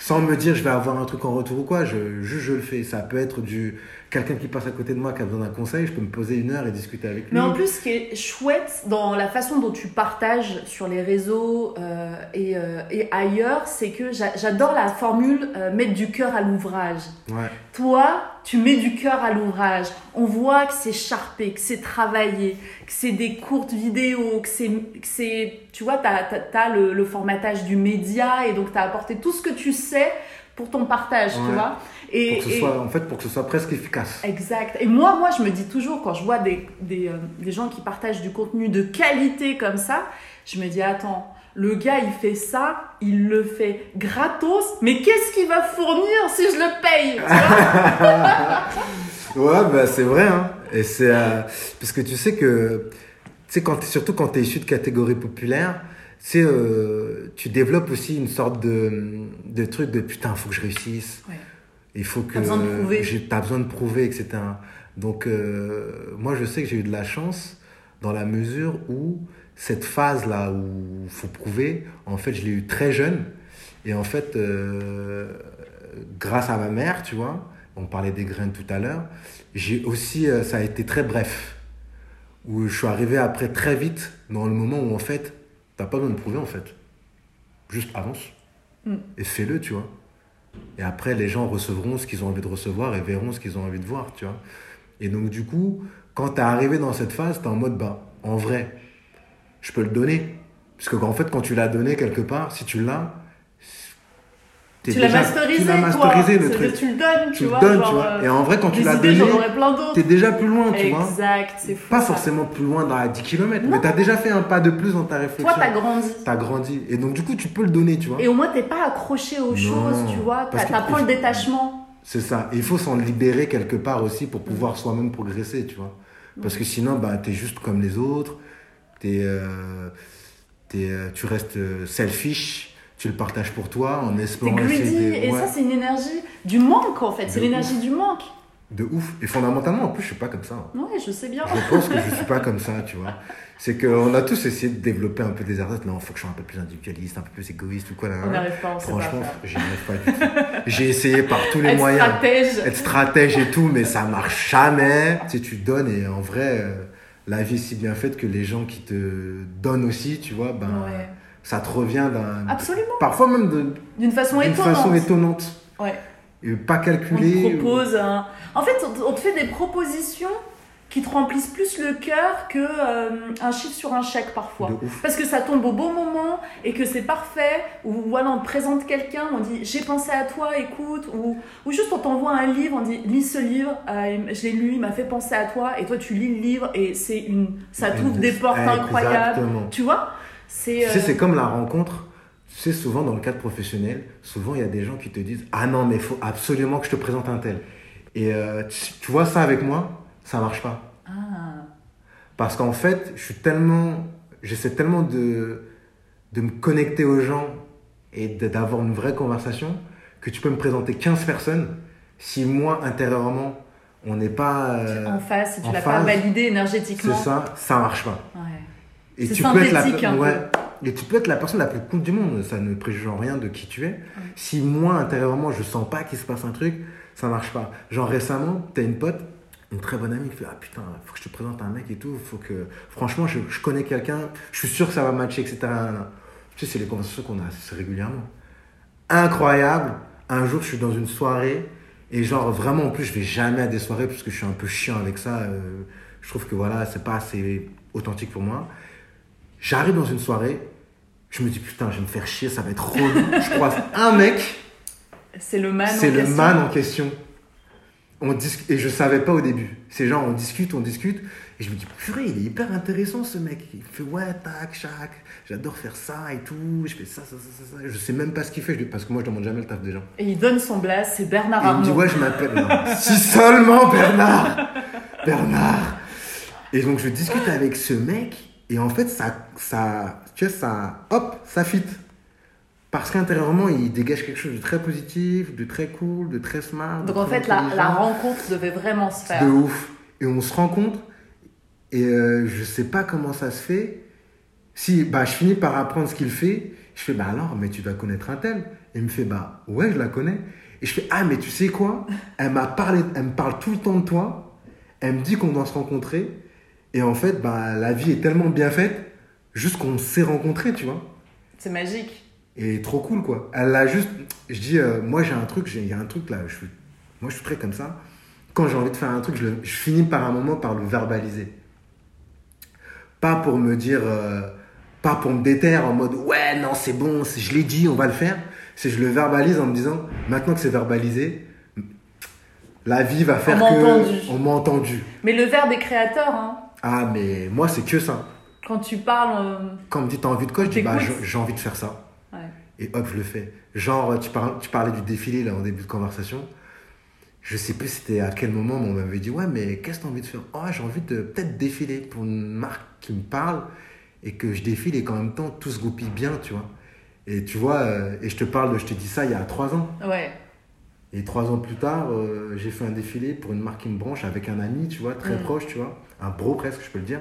Sans me dire je vais avoir un truc en retour ou quoi, je, je le fais. Ça peut être du quelqu'un qui passe à côté de moi qui a besoin d'un conseil, je peux me poser une heure et discuter avec lui. Mais en plus, ce qui est chouette dans la façon dont tu partages sur les réseaux euh, et, euh, et ailleurs, c'est que j'a- j'adore la formule euh, mettre du cœur à l'ouvrage. Ouais. Toi, tu mets du cœur à l'ouvrage. On voit que c'est charpé, que c'est travaillé, que c'est des courtes vidéos, que c'est, tu vois, tu as, le, le formatage du média et donc tu as apporté tout ce que tu sais pour ton partage, tu vois. Et, Pour que ce et- soit, en fait, pour que ce soit presque efficace. Exact. Et moi, moi, je me dis toujours, quand je vois des, des, euh, des gens qui partagent du contenu de qualité comme ça, je me dis, attends, le gars, il fait ça, il le fait gratos, mais qu'est-ce qu'il va fournir si je le paye tu vois Ouais, bah, c'est vrai. Hein. Et c'est euh, parce que tu sais que, tu sais, surtout quand tu es issu de catégories populaires, tu euh, tu développes aussi une sorte de, de truc de putain, faut que je réussisse. Ouais. Il faut que T'as besoin de prouver. j'ai- t'as besoin de prouver, etc. Donc, euh, moi, je sais que j'ai eu de la chance dans la mesure où cette phase-là où il faut prouver, en fait, je l'ai eu très jeune. Et en fait, euh, grâce à ma mère, tu vois, on parlait des graines tout à l'heure, j'ai aussi, euh, ça a été très bref. Où je suis arrivé après très vite dans le moment où en fait, t'as pas besoin de prouver en fait. Juste avance. Mm. Et fais-le, tu vois. Et après, les gens recevront ce qu'ils ont envie de recevoir et verront ce qu'ils ont envie de voir, tu vois. Et donc, du coup, quand t'es arrivé dans cette phase, t'es en mode, bah, en vrai, je peux le donner. Parce que, en fait, quand tu l'as donné quelque part, si tu l'as, Tu l'as masterisé, tu l'as masterisé, le truc. Tu le donnes, tu, Tu le vois. donnes, genre, tu vois. euh, Et en vrai, quand tu l'as donné, t'es déjà plus loin, tu vois. Exact, c'est fou. Pas ça. forcément plus loin dans la 10 km, Non. mais t'as déjà fait un pas de plus dans ta réflexion. Toi, t'as grandi. T'as grandi. Et donc, du coup, tu peux le donner, tu vois. Et au moins, t'es pas accroché aux Non, choses, tu vois. T'apprends le détachement. C'est ça. Et il faut s'en libérer quelque part aussi pour pouvoir soi-même progresser, tu vois. Parce que sinon, bah, t'es juste comme les autres. T'es, euh, t'es, euh, tu restes euh, selfish. Tu le partages pour toi en espérant greedy. essayer de... Et ouais, ça, c'est une énergie du manque, en fait. C'est l'énergie du manque. de ouf. Et fondamentalement, en plus, je suis pas comme ça. hein. Ouais, je sais bien. Je pense que je suis pas comme ça, tu vois. C'est qu'on a tous essayé de développer un peu des artistes. Non, faut que je sois un peu plus individualiste, un peu plus égoïste ou quoi. Là, On n'arrive pas, on sait pas Franchement, j'y arrive pas du tout. J'ai essayé par tous les Être moyens. stratège. Être stratège et tout, mais ça marche jamais. Tu sais, tu donnes et en vrai, euh, la vie est si bien faite que les gens qui te donnent aussi, tu vois, ben, Ouais. Ça te revient d'un. Absolument. Parfois même D'une façon d'une étonnante. façon étonnante. Ouais. Et pas On calculée. te propose un... En fait, on te- on fait des propositions qui te remplissent plus le cœur que euh, un chiffre sur un chèque parfois. De ouf. Parce que ça tombe au bon moment et que c'est parfait. Ou voilà, on te présente quelqu'un, on dit j'ai pensé à toi, écoute. Ou, ou juste on t'envoie un livre, on dit lis ce livre, euh, je l'ai lu, il m'a fait penser à toi. Et toi tu lis le livre et c'est une, ça t'ouvre des portes incroyables. Exactement. Tu vois? C'est Tu sais, euh, c'est comme la rencontre. Tu sais, souvent dans le cadre professionnel, souvent il y a des gens qui te disent Ah non, mais il faut absolument que je te présente un tel. Et euh, tu, tu vois ça avec moi, ça marche pas. ah, Parce qu'en fait, je suis tellement. J'essaie tellement de, de me connecter aux gens et d'avoir une vraie conversation que tu peux me présenter 15 personnes si moi, intérieurement, on n'est pas. euh, en face, si tu l'as pas validé C'est énergétiquement. ça, ça marche pas. Ouais. Et C'est tu peux être la, synthétique un peu. ouais. et tu peux être la personne la plus cool du monde, ça ne préjuge en rien de qui tu es. Si moi, intérieurement, je sens pas qu'il se passe un truc, ça marche pas. Genre récemment, t'as une pote, une très bonne amie qui fait Ah putain, faut que je te présente un mec et tout, faut que. Franchement, je, je connais quelqu'un, je suis sûr que ça va matcher, etc. Tu sais, c'est les conversations qu'on a régulièrement. Incroyable. Un jour, je suis dans une soirée et genre vraiment en plus, je vais jamais à des soirées parce que je suis un peu chiant avec ça. euh, je trouve que voilà, c'est pas assez authentique pour moi. J'arrive dans une soirée, je me dis putain, je vais me faire chier, ça va être relou. je croise un mec, C'est le man. en c'est le question. man en question. on et je savais pas au début. C'est genre, on discute, on discute, et je me dis, purée, il est hyper intéressant ce mec. Il fait, ouais, tac, chac, j'adore faire ça et tout, je fais ça, ça, ça, ça. Je sais même pas ce qu'il fait, parce que moi, je demande jamais le taf des gens. Et il donne son blast, c'est Bernard Et il me dit, ouais, je m'appelle. Si seulement Bernard Bernard Et donc, je discute avec ce mec, et en fait, ça, ça tu vois, ça, hop, ça fit. Parce qu'intérieurement, il dégage quelque chose de très positif, de très cool, de très smart. Donc en fait, la, rencontre devait vraiment se faire. De ouf. Et on se rencontre, et euh, je sais pas comment ça se fait. Si, bah, je finis par apprendre ce qu'il fait. Je fais, bah alors, mais tu dois connaître un tel. Et il me fait, bah ouais, je la connais. Et je fais, ah, mais tu sais quoi? Elle m'a parlé, elle me parle tout le temps de toi. Elle me dit qu'on doit se rencontrer. Et en fait, bah, la vie est tellement bien faite, juste qu'on s'est rencontrés, tu vois. C'est magique. Et trop cool, quoi. Elle a juste. Je dis, euh, moi j'ai un truc, il y a un truc là. Je suis, moi je suis très comme ça. Quand j'ai envie de faire un truc, je, le- je finis par un moment par le verbaliser. Pas pour me dire. euh, pas pour me déterre en mode ouais, non, c'est bon, je l'ai dit, on va le faire. C'est je le verbalise en me disant maintenant que c'est verbalisé, la vie va faire m'a que. entendu. On m'a entendu. Mais le verbe est créateur. Hein. Ah, mais moi c'est que ça. Quand tu parles. euh, Quand on me dit t'as envie de quoi, je dis bah j'ai envie de faire ça. ouais. Et hop, je le fais. Genre, tu, tu parlais du défilé là en début de conversation. Je sais plus c'était à quel moment, mais on m'avait dit Ouais, mais qu'est-ce que tu as envie de faire? Oh, j'ai envie de peut-être défiler pour une marque qui me parle et que je défile et qu'en même temps tout se goupille bien, tu vois. Et tu vois, euh, et je te parle je te dis ça il y a trois ans. Ouais. Et trois ans plus tard, euh, j'ai fait un défilé pour une marque qui me branche avec un ami, tu vois, très Mm. proche, tu vois, un bro presque, je peux le dire.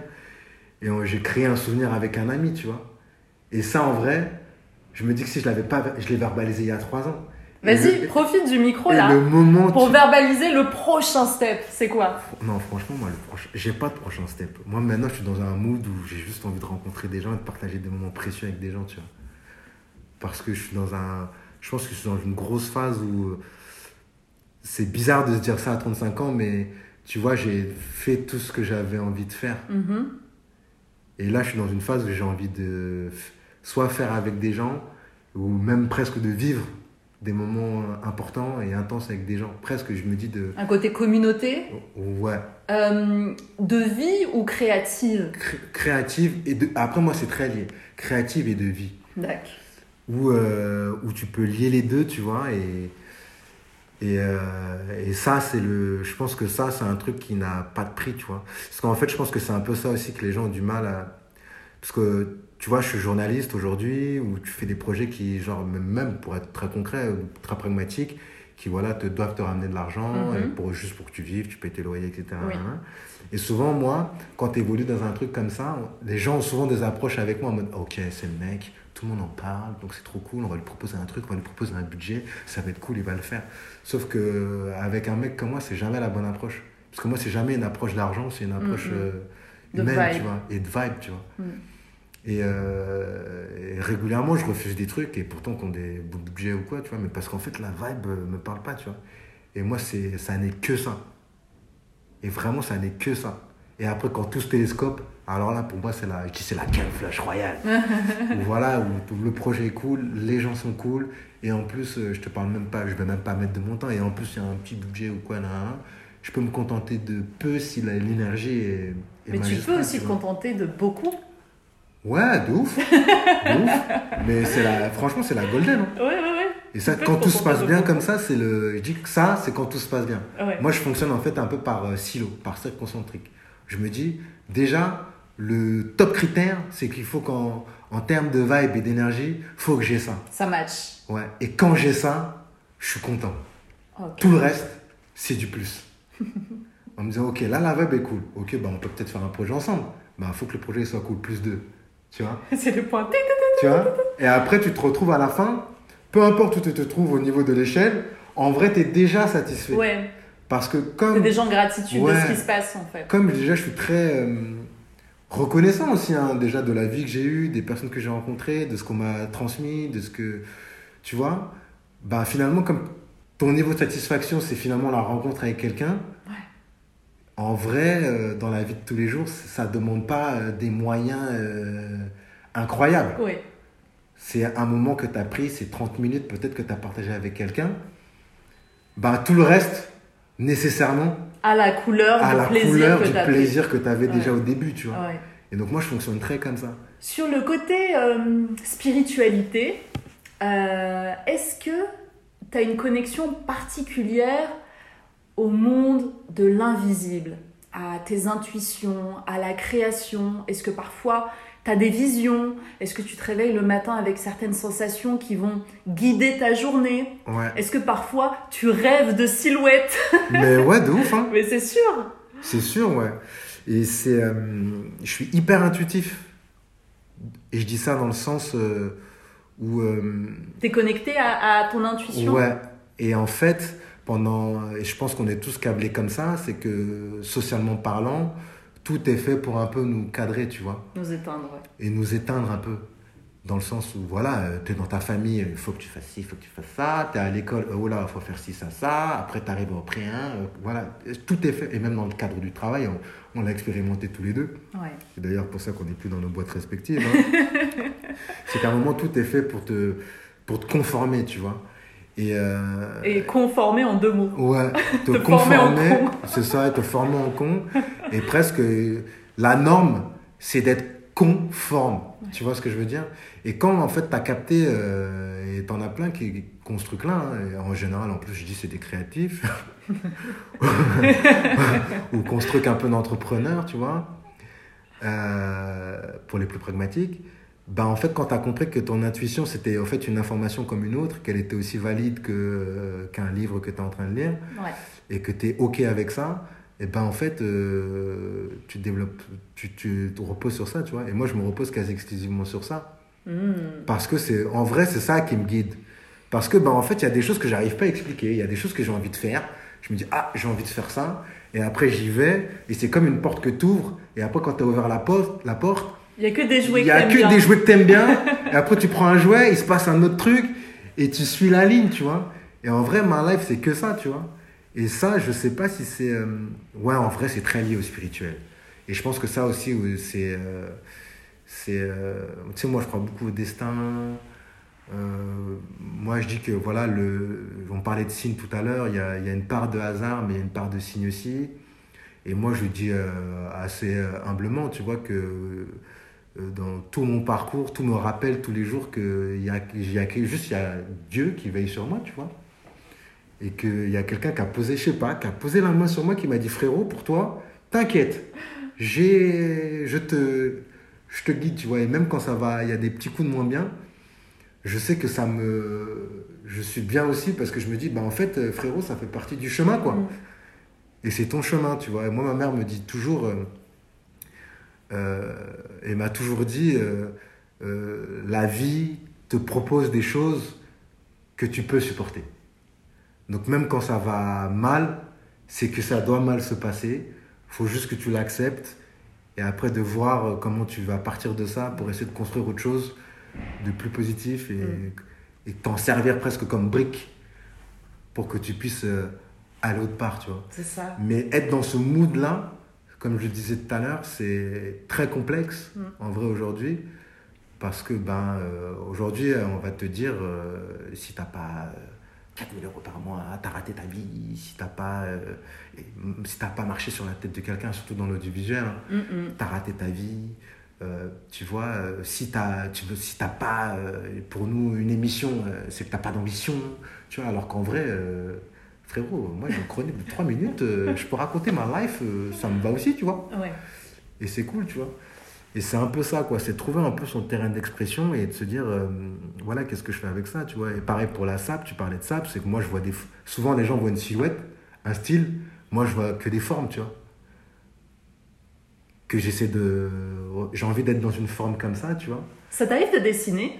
Et j'ai créé un souvenir avec un ami, tu vois. Et ça, en vrai, je me dis que si je l'avais pas, je l'ai verbalisé il y a trois ans. Vas-y, profite du micro là. le moment Pour tu- verbaliser le prochain step. C'est quoi? Non, franchement, moi, le prochain... j'ai pas de prochain step. Moi, maintenant, je suis dans un mood où j'ai juste envie de rencontrer des gens et de partager des moments précieux avec des gens, tu vois. Parce que je suis dans un. Je pense que je suis dans une grosse phase où. euh, C'est bizarre de se dire ça à 35 ans, mais tu vois, j'ai fait tout ce que j'avais envie de faire. Mhm. Et là, je suis dans une phase où j'ai envie de soit faire avec des gens, ou même presque de vivre des moments importants et intenses avec des gens. Presque, je me dis de. Un côté communauté, Ouais, euh, de vie ou créative? Cré- créative et de après moi c'est très lié créative et de vie D'accord. où euh, où tu peux lier les deux tu vois et et, euh, et ça c'est le je pense que ça c'est un truc qui n'a pas de prix tu vois parce qu'en fait je pense que c'est un peu ça aussi que les gens ont du mal à parce que tu vois je suis journaliste aujourd'hui où tu fais des projets qui genre même- pour être très concret ou très pragmatique qui voilà te doivent te ramener de l'argent Mhm. et pour juste pour que tu vives tu payes tes loyers etc Oui. hein. Et souvent, moi, quand tu évolues dans un truc comme ça, les gens ont souvent des approches avec moi en mode Ok, c'est le mec, tout le monde en parle, donc c'est trop cool, on va lui proposer un truc, on va lui proposer un budget, ça va être cool, il va le faire. Sauf que avec un mec comme moi, c'est jamais la bonne approche. Parce que moi, c'est jamais une approche d'argent, c'est une approche Mhm. euh, De humaine, tu vois, et de vibe, tu vois. Et, euh, et régulièrement, je refuse des trucs, et pourtant qu'on des budgets ou quoi, tu vois, mais parce qu'en fait, la vibe euh, me parle pas, tu vois. Et moi, c'est, ça n'est que ça. Et vraiment, ça n'est que ça. Et après, quand tout se télescope, alors là, pour moi, c'est la, c'est la flash royale. Voilà, où, le projet est cool, les gens sont cool, et en plus, euh, je te parle même pas, je vais même pas mettre de mon temps, et en plus, il y a un petit budget ou quoi, là, là, je peux me contenter de peu si l'énergie est, est Mais tu peux aussi te contenter de beaucoup. Ouais, de ouf. de ouf. Mais c'est la, franchement, c'est la golden. hein. Ouais, ouais, ouais. Et ça, quand tout se passe bien comme ça, c'est le. Je dis que ça, c'est quand tout se passe bien. Ouais. Moi, je fonctionne en fait un peu par euh, silo, par cercle concentrique. Je me dis, déjà, le top critère, c'est qu'il faut qu'en en termes de vibe et d'énergie, faut que j'ai ça. Ça match. Ouais. Et quand j'ai ça, je suis content. Tout le reste, c'est du plus. en me disant, ok, là, la vibe est cool. Ok, bah, on peut peut-être faire un projet ensemble. Bah, il faut que le projet soit cool, plus deux. Tu vois? C'est le point. tu vois? Et après, tu te retrouves à la fin, peu importe où tu te trouves au niveau de l'échelle, en vrai, tu es déjà satisfait. Ouais. Parce que T'es comme, déjà en gratitude de ce qui se passe en fait. comme déjà, je suis très euh, reconnaissant aussi, hein, déjà de la vie que j'ai eue, des personnes que j'ai rencontrées, de ce qu'on m'a transmis, de ce que. Tu vois Bah, finalement, comme ton niveau de satisfaction, c'est finalement la rencontre avec quelqu'un. Ouais. En vrai, euh, dans la vie de tous les jours, ça ne demande pas euh, des moyens euh, incroyables. Ouais. c'est un moment que tu as pris, c'est 30 minutes peut-être que tu as partagé avec quelqu'un, bah, tout le reste, nécessairement à la couleur à du la plaisir couleur que du t'as pris. plaisir que tu avais Ouais. déjà au début, tu vois. Ouais. Et donc moi je fonctionne très comme ça. Sur le côté euh, spiritualité, euh, est-ce que tu as une connexion particulière au monde de l'invisible, à tes intuitions, à la création? Est-ce que parfois tu as des visions Est-ce que tu te réveilles le matin avec certaines sensations qui vont guider ta journée? Ouais. Est-ce que parfois tu rêves de silhouettes? Mais ouais, de ouf, hein. Mais c'est sûr C'est sûr, ouais. Et c'est. euh, je suis hyper intuitif. Et je dis ça dans le sens euh, où. euh, Tu es connecté à, à ton intuition? Ouais. Et en fait, pendant. Et je pense qu'on est tous câblés comme ça, c'est que socialement parlant, tout est fait pour un peu nous cadrer, tu vois. Nous éteindre, ouais. Et nous éteindre un peu. Dans le sens où, voilà, tu es dans ta famille, il faut que tu fasses ci, il faut que tu fasses ça. Tu es à l'école, euh, oh là, il faut faire ci, ça, ça. Après, tu arrives au pré 1. voilà, tout est fait. Et même dans le cadre du travail, on, on l'a expérimenté tous les deux. ouais. C'est d'ailleurs pour ça qu'on n'est plus dans nos boîtes respectives. hein. c'est qu'à un moment, tout est fait pour te, pour te conformer, tu vois. Et, euh, Et conformer en deux mots. ouais, te, conformer, con. c'est ça, te former en con. Et presque, la norme, c'est d'être conforme. Tu vois ce que je veux dire? Et quand, en fait, tu as capté, euh, et t'en as plein qui, ont ce truc-là, hein, en général, en plus, je dis c'est des créatifs, ou truc un peu d'entrepreneur, tu vois, euh, pour les plus pragmatiques, ben en fait, quand tu as compris que ton intuition, c'était en fait une information comme une autre, qu'elle était aussi valide que, euh, qu'un livre que tu es en train de lire, Ouais. et que tu es OK avec ça, et ben en fait, euh, tu développes, tu, tu te reposes sur ça, tu vois. Et moi, je me repose quasi exclusivement sur ça. Hmm. Parce que c'est, en vrai, c'est ça qui me guide. Parce que, ben, en fait, il y a des choses que j'arrive pas à expliquer. Il y a des choses que j'ai envie de faire. Je me dis, ah, j'ai envie de faire ça. Et après, j'y vais. Et c'est comme une porte que tu ouvres. Et après, quand tu as ouvert la porte, la porte, Il n'y a que des jouets il que a t'aimes que bien. des jouets que t'aimes bien. et après, tu prends un jouet, il se passe un autre truc. Et tu suis la ligne, tu vois. Et en vrai, ma life, c'est que ça, tu vois. Et ça, je sais pas si c'est. euh, Ouais, en vrai, c'est très lié au spirituel. Et je pense que ça aussi, euh, c'est. euh, c'est. euh, Tu sais, moi, je crois beaucoup au destin. Moi, je dis que, voilà, le, on parlait de signe tout à l'heure. Il y a, y a une part de hasard, mais il y a une part de signe aussi. Et moi, je dis assez humblement, tu vois, que dans tout mon parcours, tout me rappelle tous les jours qu'il y a, y a que- juste il y a Dieu qui veille sur moi, tu vois. Et qu'il y a quelqu'un qui a posé, je sais pas, qui a posé la main sur moi, qui m'a dit frérot, pour toi, t'inquiète, j'ai, je te, je te guide, tu vois. Et même quand ça va, il y a des petits coups de moins bien, je sais que ça me, je suis bien aussi parce que je me dis, bah en fait, euh, frérot, ça fait partie du chemin, quoi. Mm. Et c'est ton chemin, tu vois. Et moi, ma mère me dit toujours, euh, euh, elle m'a toujours dit, euh, euh, la vie te propose des choses que tu peux supporter. Donc même quand ça va mal, c'est que ça doit mal se passer. Il faut juste que tu l'acceptes et après de voir comment tu vas partir de ça pour essayer de construire autre chose de plus positif et, et t'en servir presque comme brique pour que tu puisses aller autre part, tu vois. C'est ça. Mais être dans ce mood-là, comme je le disais tout à l'heure, c'est très complexe Mm. en vrai aujourd'hui. Parce que ben, euh, aujourd'hui, euh, on va te dire, euh, si t'as pas euh, 4000 euros par mois, t'as raté ta vie, si t'as pas, euh, si t'as pas marché sur la tête de quelqu'un, surtout dans l'audiovisuel, hein, Mm, mm. t'as raté ta vie. Euh, tu vois, euh, si t'as, tu veux, si t'as pas, euh, pour nous, une émission, euh, c'est que t'as pas d'ambition. Tu vois, alors qu'en vrai, euh, frérot, moi j'ai une chronique de 3 minutes, euh, je peux raconter ma life, euh, ça me va aussi, tu vois. Ouais. Et c'est cool, tu vois. Et c'est un peu ça, quoi. C'est trouver un peu son terrain d'expression et de se dire, euh, voilà, qu'est-ce que je fais avec ça, tu vois. Et pareil pour la sap, tu parlais de sap, c'est que moi, je vois des. Souvent, les gens voient une silhouette, un style. Moi, je vois que des formes, tu vois. Que j'essaie de. J'ai envie d'être dans une forme comme ça, tu vois. Ça t'arrive de dessiner?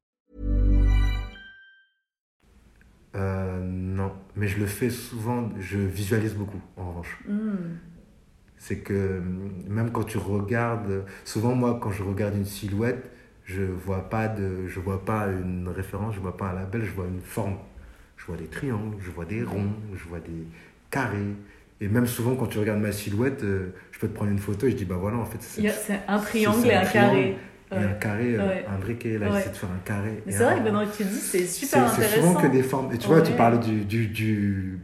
Euh, non, mais je le fais souvent, je visualise beaucoup en revanche. C'est que même quand tu regardes, souvent moi quand je regarde une silhouette, je vois pas de, je vois pas une référence, je vois pas un label, je vois une forme. Je vois des triangles, je vois des ronds, je vois des carrés. Et même souvent quand tu regardes ma silhouette, euh, je peux te prendre une photo et je dis bah voilà en fait C'est un triangle et un triangle carré. Et Ouais. un carré, euh, Ouais. un briquet, là j'essaie de faire un carré. C'est vrai un- que maintenant que tu dis, c'est c'est super c'est intéressant. souvent que des formes. Et tu vois, tu parlais du, du, du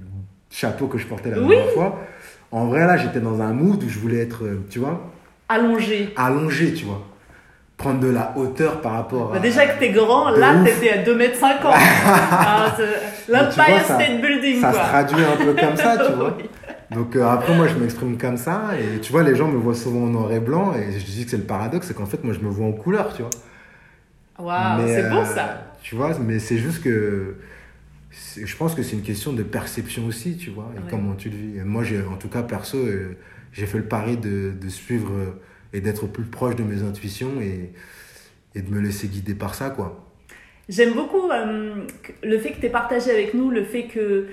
chapeau que je portais la Oui. dernière fois. En vrai, là, j'étais dans un mood où je voulais être, euh, tu vois, Allongé. allongé, tu vois. Prendre de la hauteur par rapport Bah à. déjà que t'es grand, là t'étais à 2m50. ah, c'est- L'Empire State Building, Ça quoi. se traduit un peu comme ça, tu vois. Oui. Donc euh, après, moi, je m'exprime comme ça. Et tu vois, les gens me voient souvent en noir et blanc. Et je dis que c'est le paradoxe, c'est qu'en fait, moi, je me vois en couleur, tu vois. Waouh, Mais, c'est beau euh, ça. Tu vois, mais c'est juste que. Je pense que c'est une question de perception aussi, tu vois, et Ouais. comment tu le vis. Et moi, en tout cas, perso, euh, j'ai fait le pari de, de suivre euh, et d'être plus proche de mes intuitions et, et de me laisser guider par ça, quoi. J'aime beaucoup euh, le fait que tu aies partagé avec nous, le fait que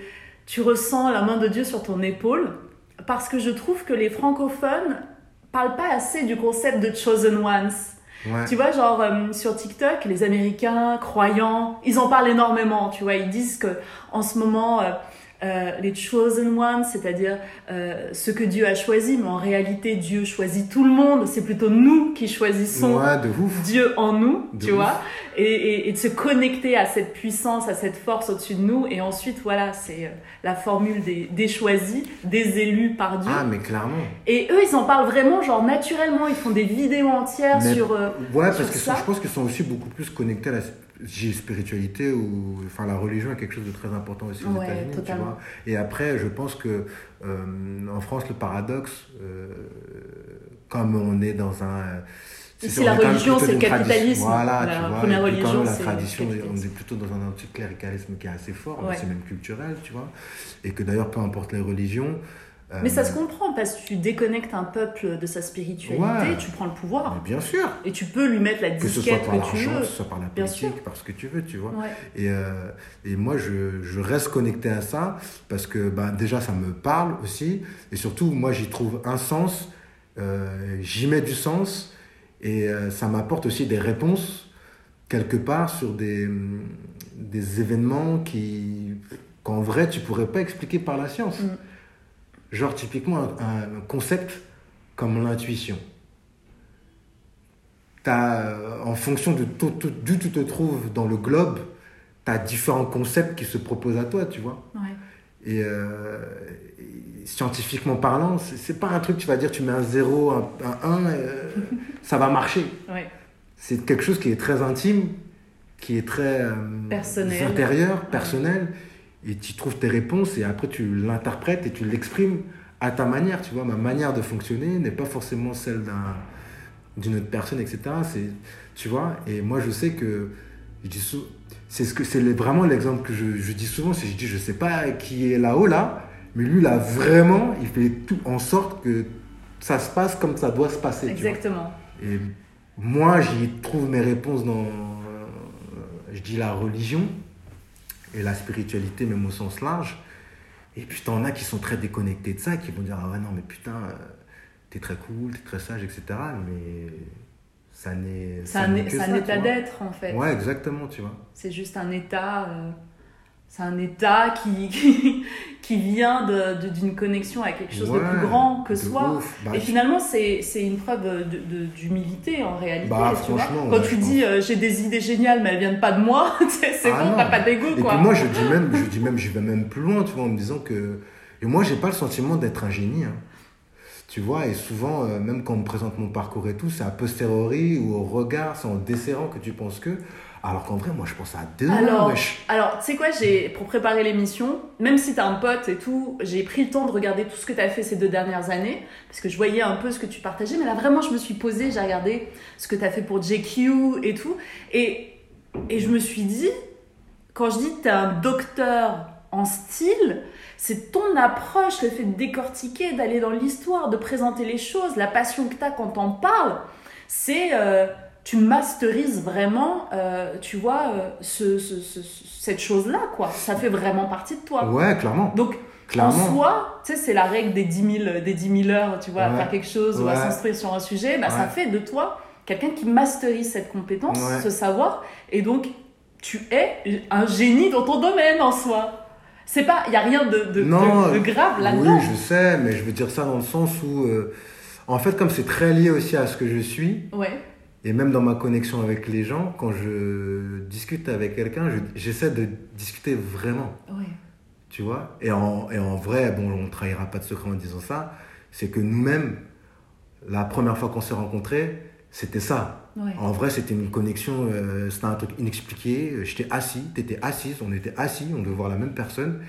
tu ressens la main de Dieu sur ton épaule, parce que je trouve que les francophones parlent pas assez du concept de chosen ones. Ouais. Tu vois, genre euh, sur TikTok, les Américains croyants, ils en parlent énormément. Tu vois, ils disent que en ce moment, euh, euh, les chosen ones, c'est-à-dire euh, ce que Dieu a choisi, mais en réalité, Dieu choisit tout le monde. C'est plutôt nous qui choisissons Ouais, de ouf. Dieu en nous, De tu ouf. vois, et, et- et de se connecter à cette puissance, à cette force au-dessus de nous. Et ensuite, voilà, c'est euh, la formule des, des choisis, des élus par Dieu. Ah, mais clairement. Et eux, ils en parlent vraiment, genre naturellement, ils font des vidéos entières Mais- sur. euh, Ouais, sur parce que ça. je pense qu'ils sont aussi beaucoup plus connectés à la j'ai spiritualité ou enfin la religion est quelque chose de très important aussi aux Ouais, États-Unis, tu vois. Et après, je pense que euh, en France, le paradoxe, euh, comme on est dans un Ici, la religion, c'est le capitalisme. Voilà, La tu vois. première religion, la c'est le tradition, on est plutôt dans un anticléricalisme qui est assez fort, Ouais. c'est même culturel, tu vois. Et que d'ailleurs, peu importe les religions. Mais ça euh, se comprend parce que tu déconnectes un peuple de sa spiritualité, Ouais. tu prends le pouvoir. mais bien sûr. Et tu peux lui mettre la Que ce soit disquette par que tu veux. que ce soit par la politique, par ce que tu veux, tu vois. Ouais. Et, euh, et moi, je, je reste connecté à ça parce que bah, déjà, ça me parle aussi. Et surtout, moi, j'y trouve un sens, euh, j'y mets du sens et euh, ça m'apporte aussi des réponses quelque part sur des, des événements qui, qu'en vrai, tu pourrais pas expliquer par la science. Mm. Genre, typiquement, un, un concept comme l'intuition. Euh, en fonction de tout, tout- d'où tu te trouves dans le globe, tu as différents concepts qui se proposent à toi, tu vois. Ouais. Et, euh, et scientifiquement parlant, c'est, pas un truc, tu vas dire, tu mets un 0, un, un 1, euh, ça va marcher. Ouais. C'est quelque chose qui est très intime, qui est très euh, Personnel. intérieur, personnel, et tu trouves tes réponses et après tu l'interprètes et tu l'exprimes à ta manière. Tu vois, ma manière de fonctionner n'est pas forcément celle d'un, d'une autre personne, etc. C'est, tu vois, et moi je sais que je dis sou- c'est ce que c'est vraiment l'exemple que je, je dis souvent, c'est je dis je sais pas qui est là-haut là, mais lui là vraiment il fait tout en sorte que ça se passe comme ça doit se passer. tu vois. Exactement. Et moi, j'y trouve mes réponses dans, euh, je dis, la religion et la spiritualité, même au sens large. Et puis, t'en as qui sont très déconnectés de ça, qui vont dire, ah ouais, non, mais putain, euh, t'es très cool, t'es très sage, etc. Mais ça n'est C'est ça un, ça, état d'être en fait. Ouais, exactement, tu vois. C'est juste un état. euh, c'est un état qui, qui, qui vient de- de- d'une connexion à quelque chose de plus grand que soi. Bah, et finalement, c'est c'est une preuve d'humilité en réalité. Bah, tu vois. franchement, Quand tu dis euh, j'ai des idées géniales, mais elles viennent pas de moi, c'est Ah bon, t'as pas d'ego Et quoi. puis moi, je dis même, je dis même, je vais même plus loin, tu vois, en me disant que. Et moi, j'ai pas le sentiment d'être un génie. hein. Tu vois, et souvent, euh, même quand on me présente mon parcours et tout, c'est a posteriori ou au regard, c'est en desserrant que tu penses que. Alors qu'en vrai, moi, je pense à deux Alors, wesh. alors tu sais quoi, j'ai pour préparer l'émission, même si t'as un pote et tout, j'ai pris le temps de regarder tout ce que t'as fait ces deux dernières années, parce que je voyais un peu ce que tu partageais, mais là vraiment, je me suis posée, j'ai regardé ce que t'as fait pour JQ et tout, et, et je me suis dit, quand je dis que t'es un docteur en style, c'est ton approche, le fait de décortiquer, d'aller dans l'histoire, de présenter les choses, la passion que t'as quand t'en parles, c'est... euh, tu masterises vraiment, euh, tu vois, euh, ce, ce- ce- cette chose-là, quoi. Ça fait vraiment partie de toi. Ouais, clairement. Donc, Clairement. en soi, tu sais, c'est la règle des 10 000, des 10 000 heures, tu vois, à faire quelque chose ou à s'instruire sur un sujet, bah, ça fait de toi quelqu'un qui masterise cette compétence, ce savoir, et donc tu es un génie dans ton domaine en soi. C'est pas, il y a rien de, de, Non, de- de grave là-dedans. Oui, je sais, mais je veux dire ça dans le sens où, euh, en fait, comme c'est très lié aussi à ce que je suis, Ouais. Et même dans ma connexion avec les gens, quand je discute avec quelqu'un, je- j'essaie de discuter vraiment, Ouais. tu vois? Et en, et en vrai, bon, on ne trahira pas de secret en disant ça, c'est que nous-mêmes, la première fois qu'on s'est rencontrés, c'était ça. Ouais. En vrai, c'était une connexion, euh, c'était un truc inexpliqué. J'étais assis, t'étais assise, on était assis, on devait voir la même personne.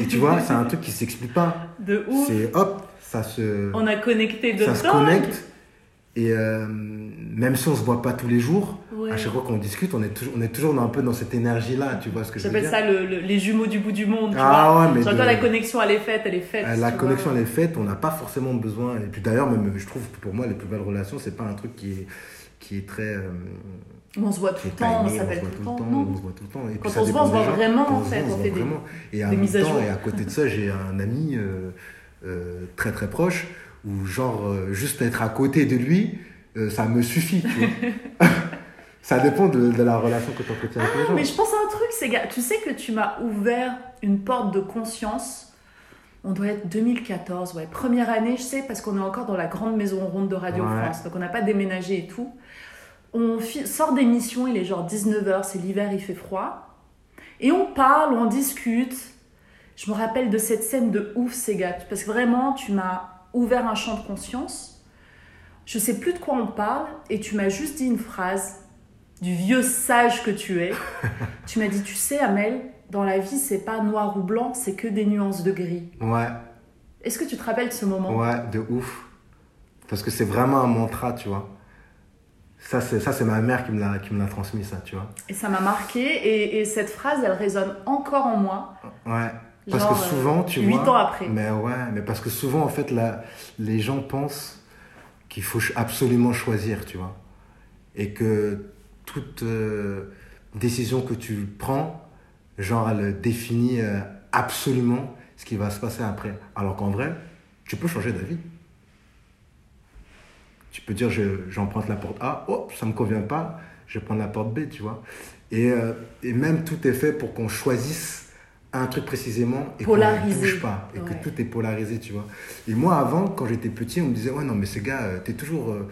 Et tu vois, c'est un truc qui s'explique pas. De ouf. C'est hop, ça se, On a connecté de ça se connecte. Et euh, même si on se voit pas tous les jours, Ouais. à chaque fois qu'on discute, on est, toujours, on est toujours un peu dans cette énergie-là, tu vois ce que je veux J'appelle dire ça le- le- les jumeaux du bout du monde. Tu Ah vois. ouais, mais de- la connexion elle est faite, elle est faite. Euh, La tu connexion vois. elle est faite, on n'a pas forcément besoin. Et puis d'ailleurs, même je trouve que pour moi, les plus belles relations, c'est pas un truc qui est, qui est très. euh, On se voit tout le temps, on timé, s'appelle se voit tout le temps. on se voit tout le temps. Et Quand puis on se voit, on se voit vraiment, Quand en fait, on des- vraiment. Et en des même mises à temps, jour. et à côté de ça, j'ai un ami euh, euh, très très proche où genre juste être à côté de lui, euh, ça me suffit. Tu vois. ça dépend de, de la relation que tu entretiens avec les gens. Ah, Mais je pense à un truc, c'est tu sais que tu m'as ouvert une porte de conscience. On doit être 2014, ouais, première année, je sais, parce qu'on est encore dans la grande maison ronde de Radio Ouais. France, donc on n'a pas déménagé et tout. On sort d'émission, il est genre 19h, c'est l'hiver, il fait froid. Et on parle, on discute. Je me rappelle de cette scène de ouf, gars, parce que vraiment, tu m'as ouvert un champ de conscience. Je sais plus de quoi on parle, et tu m'as juste dit une phrase du vieux sage que tu es. tu m'as dit, tu sais, Amel, dans la vie, c'est pas noir ou blanc, c'est que des nuances de gris. Ouais, Est-ce que tu te rappelles de ce moment? Ouais, de ouf. Parce que c'est vraiment un mantra, tu vois. Ça, c'est, ça, c'est ma mère qui me, l'a, qui me l'a transmis, ça, tu vois. Et ça m'a marqué, et, et cette phrase, elle résonne encore en moi. Ouais. Parce Genre, que souvent, euh, tu huit vois. ans après. Mais ouais, mais parce que souvent, en fait, la, les gens pensent qu'il faut absolument choisir, tu vois. Et que toute euh, décision que tu prends, genre, elle définit euh, absolument ce qui va se passer après. Alors qu'en vrai, tu peux changer d'avis. Tu peux dire, je- j'emprunte la porte A, oh, ça me convient pas, je vais prendre la porte B, tu vois. Et, euh, et même tout est fait pour qu'on choisisse un truc précisément et qu'on ne bouge pas. Et Ouais. que tout est polarisé, tu vois. Et moi, avant, quand j'étais petit, on me disait, ouais, non, mais ce gars, euh, t'es toujours euh,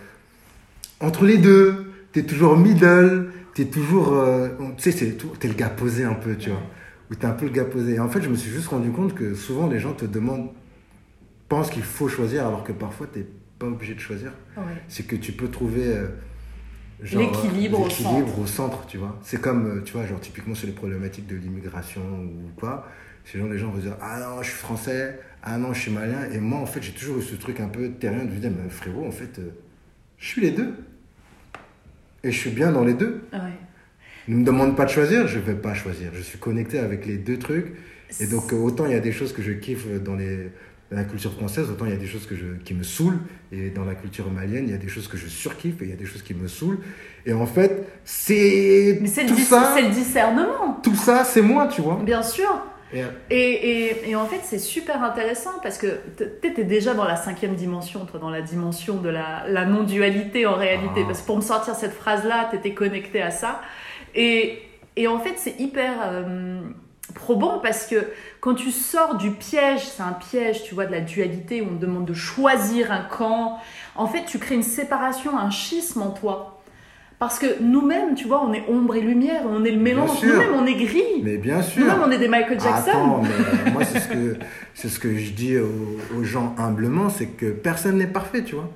entre les deux, t'es toujours middle, t'es toujours. euh, tu sais, c'est tout- t'es le gars posé un peu, tu vois. Ou t'es un peu le gars posé. Et en fait, je me suis juste rendu compte que souvent, les gens te demandent, pensent qu'il faut choisir, alors que parfois, t'es pas obligé de choisir. Ouais. C'est que tu peux trouver. euh, L'équilibre au centre, tu vois. C'est comme, euh, tu vois, genre typiquement sur les problématiques de l'immigration ou quoi. C'est genre les gens vont dire Ah non, je suis français, ah non, je suis malien. Et moi, en fait, j'ai toujours eu ce truc un peu terrien de dire Mais frérot, en fait, euh, je suis les deux. Et je suis bien dans les deux. Ouais. Ne me demande pas de choisir, je vais pas choisir. Je suis connecté avec les deux trucs. Et donc, autant il y a des choses que je kiffe dans, les, dans la culture française, autant il y a des choses que je, qui me saoulent. Et dans la culture malienne, il y a des choses que je surkiffe et il y a des choses qui me saoulent. Et en fait, c'est. Mais c'est le, tout dis- ça. c'est le discernement, Tout ça, c'est moi, tu vois. bien sûr. Et, Et, et, et en fait, c'est super intéressant parce que tu étais déjà dans la cinquième dimension, toi, dans la dimension de la, la non-dualité en réalité. Ah. Parce que pour me sortir cette phrase-là, tu étais connecté à ça. Et, et en fait, c'est hyper euh, probant parce que quand tu sors du piège, c'est un piège, tu vois, de la dualité où on te demande de choisir un camp, en fait, tu crées une séparation, un schisme en toi. Parce que nous-mêmes, tu vois, on est ombre et lumière, on est le mélange. Nous-mêmes, on est gris. mais bien sûr. Nous-mêmes, on est des Michael Jackson. Attends, mais moi, c'est ce que, c'est ce que je dis aux, aux gens humblement, c'est que personne n'est parfait, tu vois.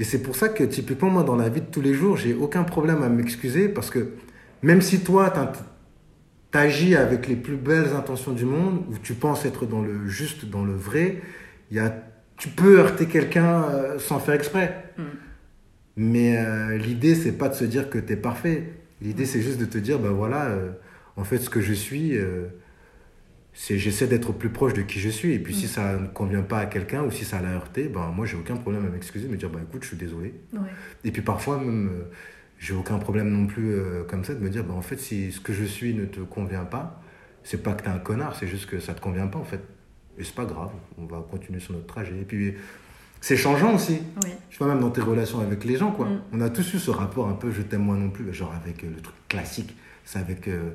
Et c'est pour ça que, typiquement, moi, dans la vie de tous les jours, j'ai aucun problème à m'excuser parce que même si toi, t'agis avec les plus belles intentions du monde, ou tu penses être dans le juste, dans le vrai, il y a, tu peux heurter quelqu'un euh, sans faire exprès. Mm. Mais euh, l'idée, c'est pas de se dire que t'es parfait. L'idée, c'est juste de te dire, ben voilà, euh, en fait, ce que je suis, euh, c'est j'essaie d'être plus proche de qui je suis. Et puis, si ça ne convient pas à quelqu'un ou si ça l'a heurté, ben moi, j'ai aucun problème à m'excuser, me dire, bah écoute, je suis désolé. Ouais. Et puis parfois, même, j'ai aucun problème non plus euh, comme ça de me dire, bah, en fait, si ce que je suis ne te convient pas, c'est pas que t'es un connard, c'est juste que ça te convient pas, en fait. Et c'est pas grave, on va continuer sur notre trajet. Et puis, c'est changeant aussi. Oui. Je vois même dans tes relations avec les gens, quoi. Mm. On a tous eu ce rapport un peu je t'aime moi non plus, genre avec euh, le truc classique, c'est avec euh,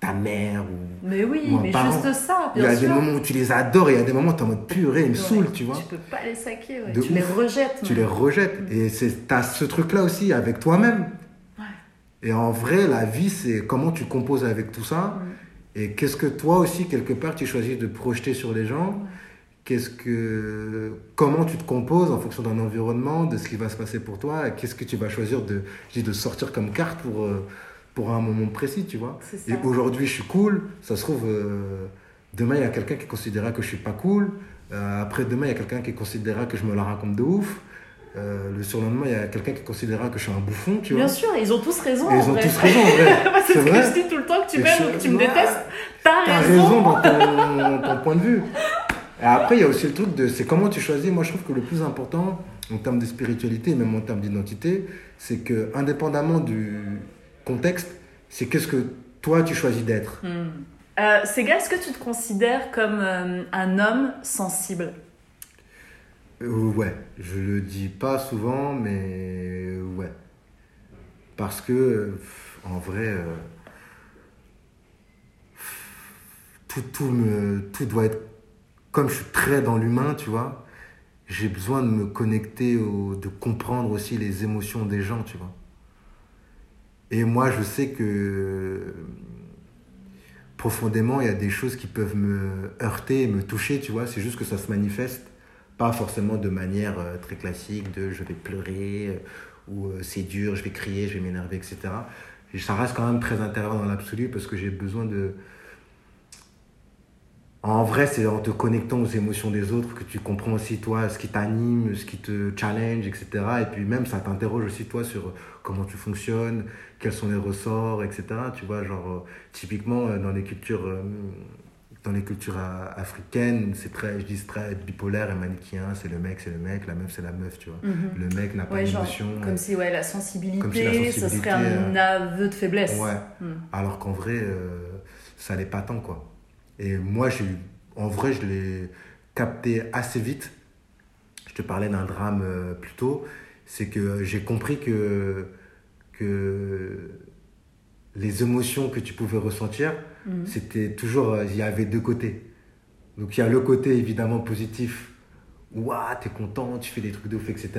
ta mère ou. Mais oui, Ou mais parent. juste ça, Il y bien a sûr. des moments où tu les adores et il y a des moments où t'es en mode purée, ils me saoulent, tu vois. Tu peux pas les saquer, ouais. Tu les rejettes. Tu même. les rejettes. Et c'est, t'as ce truc-là aussi avec toi-même. Ouais. Et en vrai, la vie, c'est comment tu composes avec tout ça. Et qu'est-ce que toi aussi, quelque part, tu choisis de projeter sur les gens. Qu'est-ce que, comment tu te composes en fonction d'un environnement, de ce qui va se passer pour toi. et Qu'est-ce que tu vas choisir de sortir comme carte pour, euh, pour un moment précis, tu vois. Et aujourd'hui, je suis cool. Ça se trouve, euh, demain, il y a quelqu'un qui considérera que je suis pas cool. Euh, après, demain, il y a quelqu'un qui considérera que je me la raconte de ouf. Euh, le surlendemain, il y a quelqu'un qui considérera que je suis un bouffon, tu vois. Bien sûr, ils ont tous raison. En ils ont vrai. tous raison, en vrai. C'est ce que vrai. je dis tout le temps que tu m'aimes je- ou que tu me détestes. T'as T'as raison. raison dans ton, ton point de vue. Et après, il y a aussi le truc de c'est comment tu choisis. Moi, je trouve que le plus important en termes de spiritualité, même en termes d'identité, c'est que, indépendamment du contexte, c'est qu'est-ce que toi tu choisis d'être. Hmm. Euh, Sega, est-ce que tu te considères comme euh, un homme sensible? Euh, ouais, je le dis pas souvent, mais euh, ouais. Parce que, en vrai, tout, tout, me, tout doit être. Comme je suis très dans l'humain, tu vois, j'ai besoin de me connecter, au, de comprendre aussi les émotions des gens, tu vois. Et moi, je sais que profondément, il y a des choses qui peuvent me heurter me toucher, tu vois. C'est juste que ça se manifeste, pas forcément de manière euh, très classique, de je vais pleurer, euh, ou euh, c'est dur, je vais crier, je vais m'énerver, etc. Et ça reste quand même très intérieur dans l'absolu parce que j'ai besoin de. En vrai, c'est en te connectant aux émotions des autres que tu comprends aussi, toi, ce qui t'anime, ce qui te challenge, etc. Et puis même, ça t'interroge aussi, toi, sur comment tu fonctionnes, quels sont les ressorts, etc. Tu vois, genre, euh, typiquement, euh, dans les cultures, euh, dans les cultures euh, africaines, c'est très, je dis, très bipolaire et manichéen. C'est le mec, c'est le mec, la meuf, c'est la meuf, tu vois. Le mec n'a pas Ouais, d'émotion. comme si ouais, la sensibilité, Comme si la ça serait un aveu de faiblesse. Ouais. Hmm. Alors qu'en vrai, euh, ça l'est pas tant, quoi. Et moi, j'ai en vrai, je l'ai capté assez vite. Je te parlais d'un drame euh, plus tôt. C'est que j'ai compris que, que les émotions que tu pouvais ressentir, Mhm. c'était toujours, euh, il y avait deux côtés. Donc il y a le côté évidemment positif, ouah, t'es content, tu fais des trucs de ouf, etc.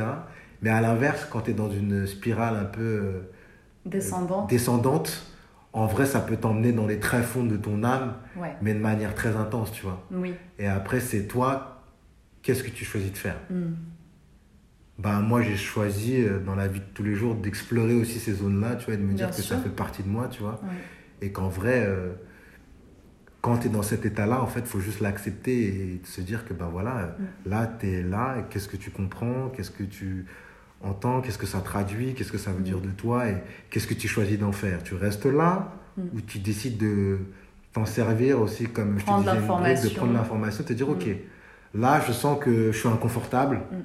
Mais à l'inverse, quand tu es dans une spirale un peu euh, Descendant. descendante, en vrai, ça peut t'emmener dans les tréfonds de ton âme, Ouais. mais de manière très intense, tu vois. Oui. Et après, c'est toi, qu'est-ce que tu choisis de faire? Hmm. Ben, moi, j'ai choisi euh, dans la vie de tous les jours d'explorer aussi ces zones-là, tu vois, et de me Bien dire que ça fait partie de moi, tu vois. Ouais. Et qu'en vrai, euh, quand tu es dans cet état-là, en fait, il faut juste l'accepter et se dire que, ben voilà, euh, Mm. là, tu es là, qu'est-ce que tu comprends, qu'est-ce que tu entends, qu'est-ce que ça traduit, qu'est-ce que ça veut dire de toi, et qu'est-ce que tu choisis d'en faire. Tu restes là, Mm. ou tu décides de t'en servir aussi, comme je te disais, de prendre l'information, te dire, Mm. ok, là, je sens que je suis inconfortable, Mm.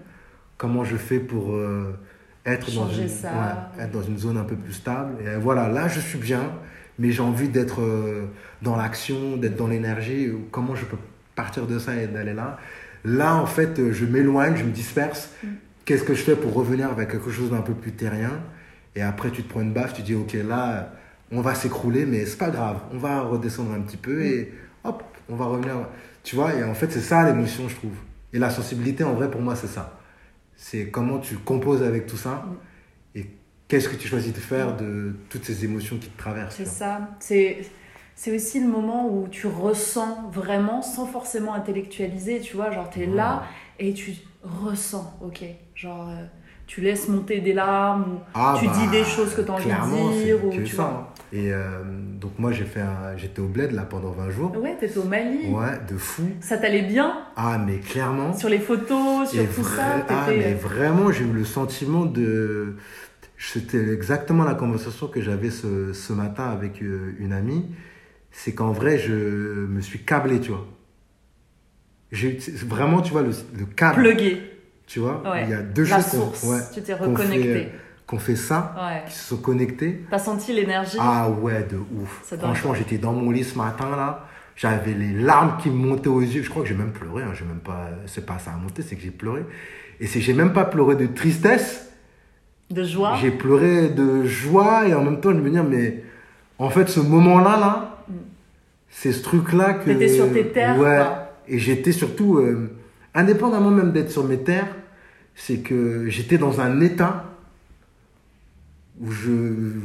comment je fais pour euh, être, dans une, ça. ouais, être dans une zone un peu plus stable. Et voilà, là, je suis bien, mais j'ai envie d'être euh, dans l'action, d'être dans l'énergie. Comment je peux partir de ça et d'aller là Là, en fait, je m'éloigne, je me disperse. Qu'est-ce que je fais pour revenir avec quelque chose d'un peu plus terrien? Et après, tu te prends une baffe, tu dis, ok, là, on va s'écrouler, mais c'est pas grave. On va redescendre un petit peu et hop, on va revenir. Tu vois, et en fait, c'est ça l'émotion, je trouve. Et la sensibilité, en vrai, pour moi, c'est ça. C'est comment tu composes avec tout ça et qu'est-ce que tu choisis de faire de toutes ces émotions qui te traversent. C'est tu ça. C'est c'est aussi le moment où tu ressens vraiment sans forcément intellectualiser, tu vois, genre t'es là et tu ressens, ok, genre euh, tu laisses monter des larmes ou Ah, tu bah, dis des choses que tu as envie de dire ou que tu ça, vois. hein. Et euh, donc moi j'ai fait un- j'étais au bled là pendant 20 jours. Ouais, t'étais au Mali. Ouais, de fou. Ça t'allait bien? Ah mais clairement. sur les photos, sur Et tout vra- ça. ah, mais vraiment, j'ai eu le sentiment de. C'était exactement la conversation que j'avais ce, ce matin avec euh, une amie. C'est qu'en vrai, je me suis câblé, tu vois. J'ai vraiment, tu vois, le, le câble. plugué. Tu vois, Ouais. il y a deux La choses qu'on ouais, tu t'es qu'on fait, reconnecté. euh, qu'on fait ça, Ouais. qui se sont connectés. T'as senti l'énergie? Ah ouais, de ouf. Franchement, j'étais dans mon lit ce matin là. J'avais les larmes qui me montaient aux yeux. Je crois que j'ai même pleuré. Hein. J'ai même pas. C'est pas ça à monter, c'est que j'ai pleuré. Et c'est j'ai même pas pleuré de tristesse. de joie? J'ai pleuré de joie et en même temps je me dis mais en fait ce moment-là là, c'est ce truc là que. Mm. T'étais sur tes terres, Ouais. quoi. Et j'étais surtout euh, indépendamment même d'être sur mes terres, c'est que j'étais dans un état où je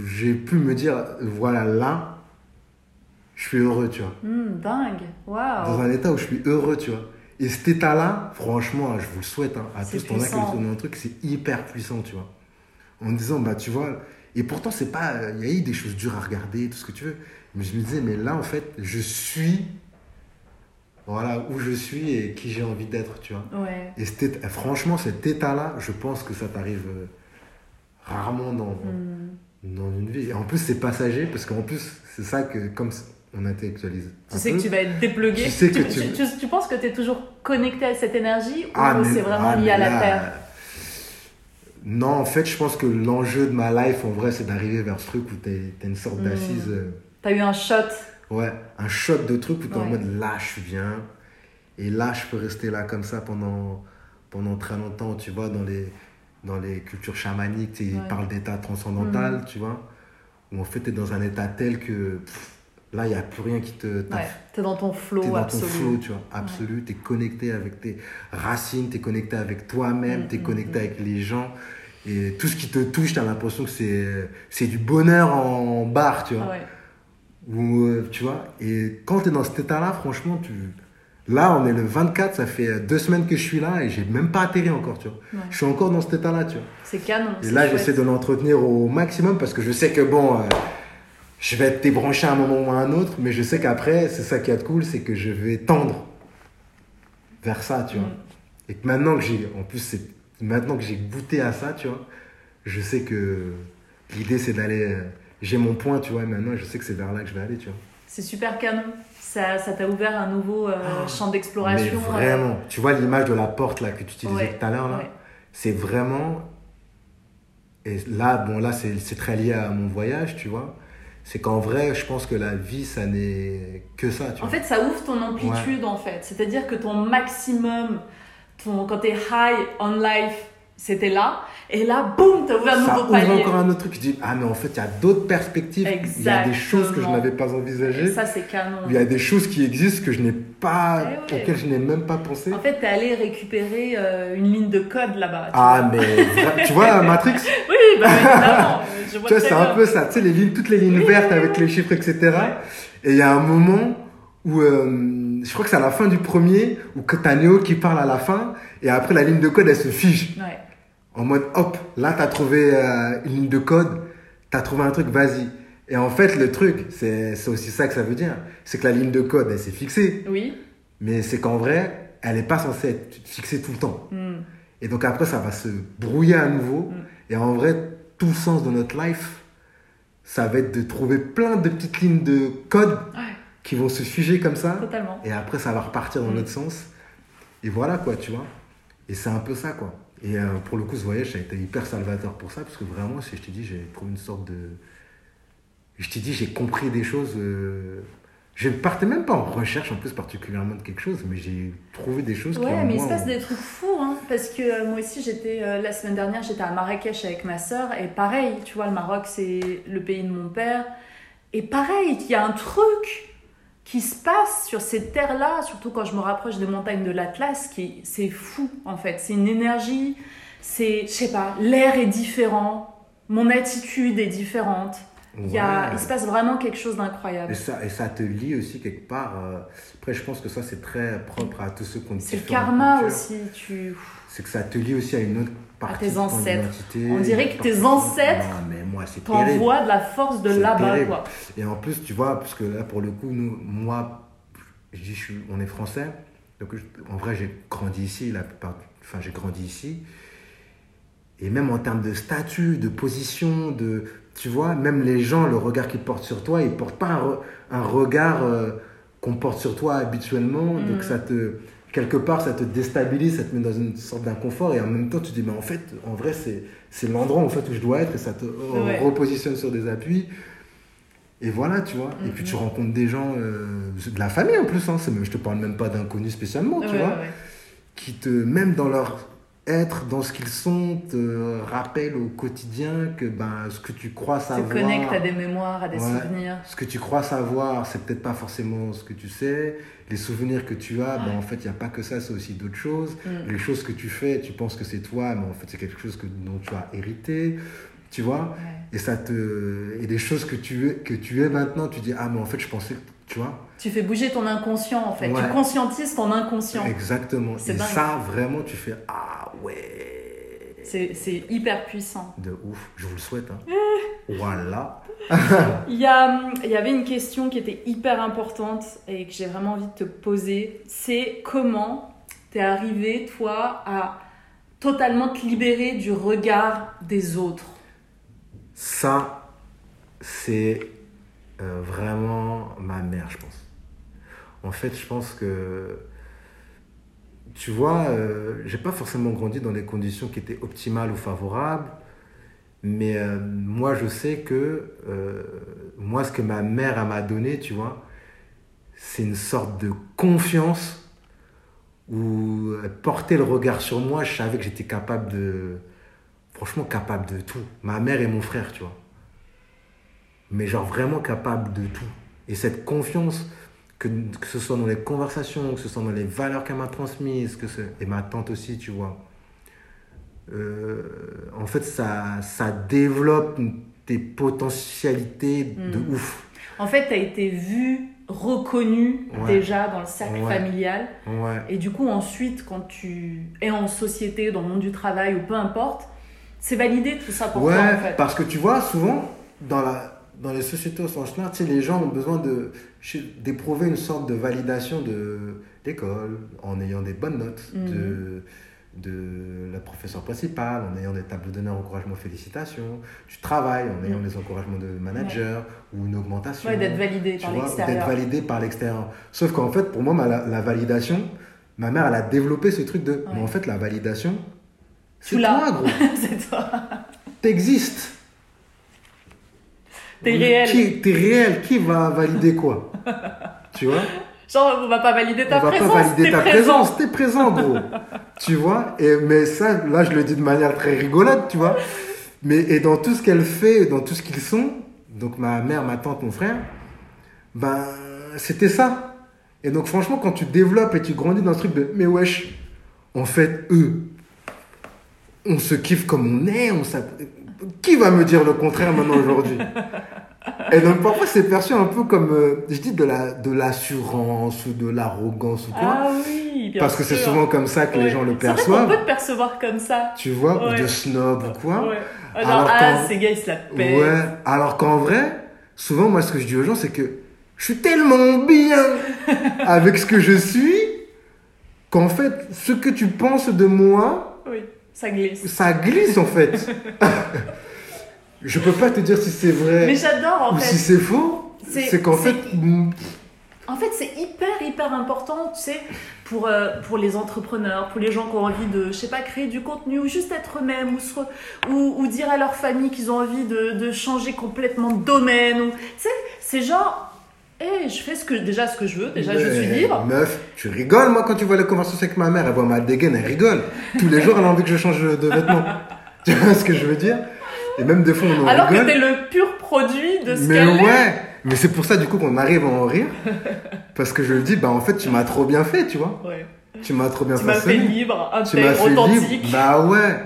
j'ai pu me dire voilà là je suis heureux tu vois Hmm, dingue. dans Waouh. un état où je suis heureux tu vois et cet état là franchement je vous le souhaite hein, à tous ton acte puissant. un truc c'est hyper puissant tu vois en disant bah tu vois et pourtant c'est pas il y a eu des choses dures à regarder tout ce que tu veux mais je me disais mais là en fait je suis voilà où je suis et qui j'ai envie d'être tu vois Ouais. et cet franchement, cet état-là, je pense que ça t'arrive euh, rarement dans, Hmm. dans une vie. Et en plus, c'est passager, parce qu'en plus, c'est ça que, comme on intellectualise. Tu sais peu, que tu vas être déplugué. Tu sais que tu, tu- tu- tu penses que tu es toujours connecté à cette énergie ou Ah, c'est vraiment ah, lié à la là, Terre? Non, en fait, je pense que l'enjeu de ma life, en vrai, c'est d'arriver vers ce truc où t'as as une sorte Mm. d'assise. euh, T'as eu un shot. Ouais, un shot de truc où t'es en Ouais. mode là, je bien. Et là, je peux rester là comme ça pendant, pendant très longtemps, tu vois, dans les, dans les cultures chamaniques, tu sais, ils parlent d'état transcendantal, Mhm. tu vois, où en fait, tu es dans un état tel que pff, là, il n'y a plus rien qui te. t'as- Ouais. T'es dans ton flow dans absolu. ton flow, tu vois, absolu. T'es connecté avec tes racines, t'es connecté avec toi-même, Mm, t'es mm, connecté mm. avec les gens. Et tout ce qui te touche, t'as l'impression que c'est, du bonheur en barre, tu vois. Ouais. Ou, euh, tu vois, et quand tu es dans cet état-là, franchement, tu... là, on est le 24, ça fait euh, deux semaines que je suis là et j'ai même pas atterri encore, tu vois. Ouais. Je suis encore dans cet état-là, tu vois. C'est canon. Et là, j'essaie de l'entretenir au maximum parce que je sais que, bon, euh, je vais être débranché à un moment ou à un autre, mais je sais qu'après, c'est ça qui est cool, c'est que je vais tendre vers ça, tu vois. Mm. Et que maintenant que j'ai, en plus, c'est maintenant que j'ai goûté à ça, tu vois, je sais que l'idée, c'est d'aller. Euh, j'ai mon point, tu vois, maintenant, je sais que c'est vers là que je vais aller, tu vois. C'est super canon. Ça ça t'a ouvert un nouveau euh, champ d'exploration. Ah, Mais vraiment, tu vois l'image de la porte là que tu utilisais Ouais, tout à l'heure là, ouais. c'est vraiment. Et là, bon, là, c'est très lié à mon voyage, tu vois. C'est qu'en vrai, je pense que la vie, ça n'est que ça, tu En vois. fait, ça ouvre ton amplitude, en fait. C'est-à-dire que ton maximum, ton, quand t'es high on life, c'était là. Et là, boum, t'as ouvert un ça nouveau ouvre palier. encore un autre truc. Tu dis, ah, mais en fait, il y a d'autres perspectives. Il y a des choses que je Exactement. n'avais pas envisagées. Et ça, c'est canon. Il y a des choses qui existent que je n'ai pas, Eh ouais. auxquelles je n'ai même pas pensé. En fait, t'es allé récupérer euh, une ligne de code là-bas. Ah, vois. mais tu vois, Matrix, Oui, bah évidemment. je vois Tu vois, c'est un peu ça, tu sais, les lignes, toutes les lignes vertes avec les chiffres, etc. Et il y a un moment où, euh, je crois que c'est à la fin du premier, où t'as Néo qui parle à la fin, et après la ligne de code, elle se fige. Ouais. En mode, hop, là, t'as trouvé euh, une ligne de code, t'as trouvé un truc, vas-y. Et en fait, le truc, c'est aussi ça que ça veut dire. C'est que la ligne de code, elle s'est fixée. Oui. Mais c'est qu'en vrai, elle n'est pas censée être fixée tout le temps. Hmm. Et donc après, ça va se brouiller à nouveau. Et en vrai, tout le sens de notre life, ça va être de trouver plein de petites lignes de code Ouais, qui vont se figer comme ça. totalement. Et après, ça va repartir dans l'autre sens. Et voilà, quoi, tu vois. Et c'est un peu ça, quoi. Et euh, pour le coup, ce voyage, ça a été hyper salvateur pour ça, parce que vraiment, si je te dis, j'ai trouvé une sorte de. Je t'ai dit, j'ai compris des choses. euh, Je ne partais même pas en recherche, en plus, particulièrement de quelque chose, mais j'ai trouvé des choses qui. Ouais, en mais il se passe ont- des trucs fous, hein, parce que euh, moi aussi, j'étais euh, la semaine dernière, j'étais à Marrakech avec ma sœur, et pareil, tu vois, le Maroc, c'est le pays de mon père, et pareil, il y a un truc qui se passe sur ces terres-là, surtout quand je me rapproche des montagnes de l'Atlas, qui c'est fou, en fait, c'est une énergie, c'est, je sais pas, l'air est différent, mon attitude est différente. Il, y a, il se passe vraiment quelque chose Et d'incroyable. ça, et ça te lie aussi quelque part. euh, après, je pense que ça, c'est très propre à tous ceux qui ont C'est le karma cultures. aussi. Tu... C'est que ça te lie aussi à une autre partie tes ancêtres. On dirait que tes ancêtres terrible. t'envoies de la force de là-bas. Et en plus, tu vois, parce que là, pour le coup, nous, moi, je dis, je suis, on est français. Donc, en vrai, j'ai grandi ici, la plupart, enfin, j'ai grandi ici. Et même en termes de statut, de position, de, tu vois, même les gens, le regard qu'ils portent sur toi, ils portent pas un, re- un regard euh, qu'on porte sur toi habituellement. Mm. Donc, ça te, quelque part, ça te déstabilise, ça te met dans une sorte d'inconfort. Et en même temps, tu te dis, mais en fait, en vrai, c'est, c'est l'endroit en fait, où je dois être et ça te Ouais. repositionne sur des appuis. Et voilà, tu vois. Et puis tu rencontres des gens, euh, de la famille en plus, hein, c'est même, je te parle même pas d'inconnus spécialement, tu Ouais, vois, ouais. qui te, même dans leur être, dans ce qu'ils sont, te rappellent au quotidien que ben, ce que tu crois savoir. te connectes à des mémoires, à des Ouais. souvenirs. Ce que tu crois savoir, c'est peut-être pas forcément ce que tu sais. Les souvenirs que tu as, ben, en fait, il n'y a pas que ça, c'est aussi d'autres choses. Mm. Les choses que tu fais, tu penses que c'est toi, mais en fait, c'est quelque chose que, dont tu as hérité. Tu vois Ouais. Et ça te. Et des choses que tu es, que tu es maintenant, tu dis, ah, mais en fait, je pensais que. Tu vois Tu fais bouger ton inconscient, en fait. Ouais. Tu conscientises ton inconscient. Exactement. Et dingue. ça, vraiment, tu fais, ah ouais. C'est c'est hyper puissant. De ouf. Je vous le souhaite. Hein. voilà. Il y, a, il y avait une question qui était hyper importante et que j'ai vraiment envie de te poser. C'est comment t'es arrivé, toi, à totalement te libérer du regard des autres? Ça, c'est euh, vraiment ma mère, je pense. En fait, je pense que, tu vois, euh, j'ai pas forcément grandi dans des conditions qui étaient optimales ou favorables, mais euh, moi, je sais que, moi, ce que ma mère m'a donné, tu vois, c'est une sorte de confiance où elle portait le regard sur moi, je savais que j'étais capable de, franchement capable de tout. Ma mère et mon frère, tu vois. Mais genre vraiment capable de tout. Et cette confiance, que, que ce soit dans les conversations, que ce soit dans les valeurs qu'elle m'a transmises, que ce, et ma tante aussi, tu vois. Euh, en fait, ça, ça développe tes potentialités de Mm. ouf. En fait, t'as été vu, reconnu Ouais. déjà dans le cercle Ouais. familial. Ouais. Et du coup, ensuite, quand tu es en société, dans le monde du travail ou peu importe, c'est validé tout ça pour toi, en fait. parce que tu vois, souvent, dans, la, dans les sociétés au sens large, les gens ont besoin de- d'éprouver une sorte de validation de d'école, en ayant des bonnes notes, Mhm. de, de la professeure principale, en ayant des tableaux d'honneur, encouragement, félicitations, du travail, en ayant Mhm. des encouragements de manager, ou une augmentation. Ouais, d'être validé tu par vois, l'extérieur. D'être validé par l'extérieur. Sauf qu'en fait, pour moi, ma- la, la validation, ma mère, elle a développé ce truc de. Mais en fait, la validation, c'est toi, gros. c'est toi. T'existes. T'es réel. Qui, t'es réel. Qui va valider quoi Tu vois Genre, on va pas valider ta On va présence. pas valider t'es ta présent. présence. T'es présent, gros. tu vois et, Mais ça, là, je le dis de manière très rigolote, tu vois. Mais et dans tout ce qu'elle fait, dans tout ce qu'ils sont, donc ma mère, ma tante, mon frère, ben, c'était ça. Et donc, franchement, quand tu développes et tu grandis dans ce truc de, mais wesh, en fait, eux, on se kiffe comme on est, on Qui va me dire le contraire maintenant aujourd'hui Et donc, parfois, c'est perçu un peu comme, euh, je dis, de la de l'assurance ou de l'arrogance ou quoi. Ah oui, bien parce que c'est souvent comme ça que les gens le C'est vrai qu'on perçoivent. peut te percevoir comme ça. Tu vois, ou Ouais. de snob ou quoi. Ouais. Ah, Alors ah, ces gars, ils se la pètent. Ouais, alors qu'en vrai, souvent, moi, ce que je dis aux gens, c'est que je suis tellement bien avec ce que je suis qu'en fait, ce que tu penses de moi, Oui, ça glisse. ça glisse en fait. je peux pas te dire si c'est vrai Mais j'adore, en ou fait. si c'est faux. C'est- qu'en fait, En fait, c'est hyper, hyper important, tu sais, pour, euh, pour les entrepreneurs, pour les gens qui ont envie de, je sais pas, créer du contenu ou juste être eux-mêmes ou, se re- ou, ou dire à leur famille qu'ils ont envie de, de changer complètement de domaine. Ou, tu sais, c'est genre, hé, je fais ce que, déjà ce que je veux, déjà je suis libre. Meuf, tu rigoles, moi, quand tu vois les conversations avec ma mère, elle voit ma dégaine, elle rigole. Tous les jours, elle a envie que je change de vêtements. tu vois ce que je veux dire? Et même des fois, on en Alors que t'es le pur produit de ce Mais qu'elle est. ouais, mais c'est pour ça du coup qu'on arrive à en rire. Parce que je le dis, bah en fait, tu m'as trop bien fait, tu vois. Ouais. Tu m'as trop bien Tu m'as fait façonné. libre, Tu m'as intègre, fait authentique. libre. Bah ouais.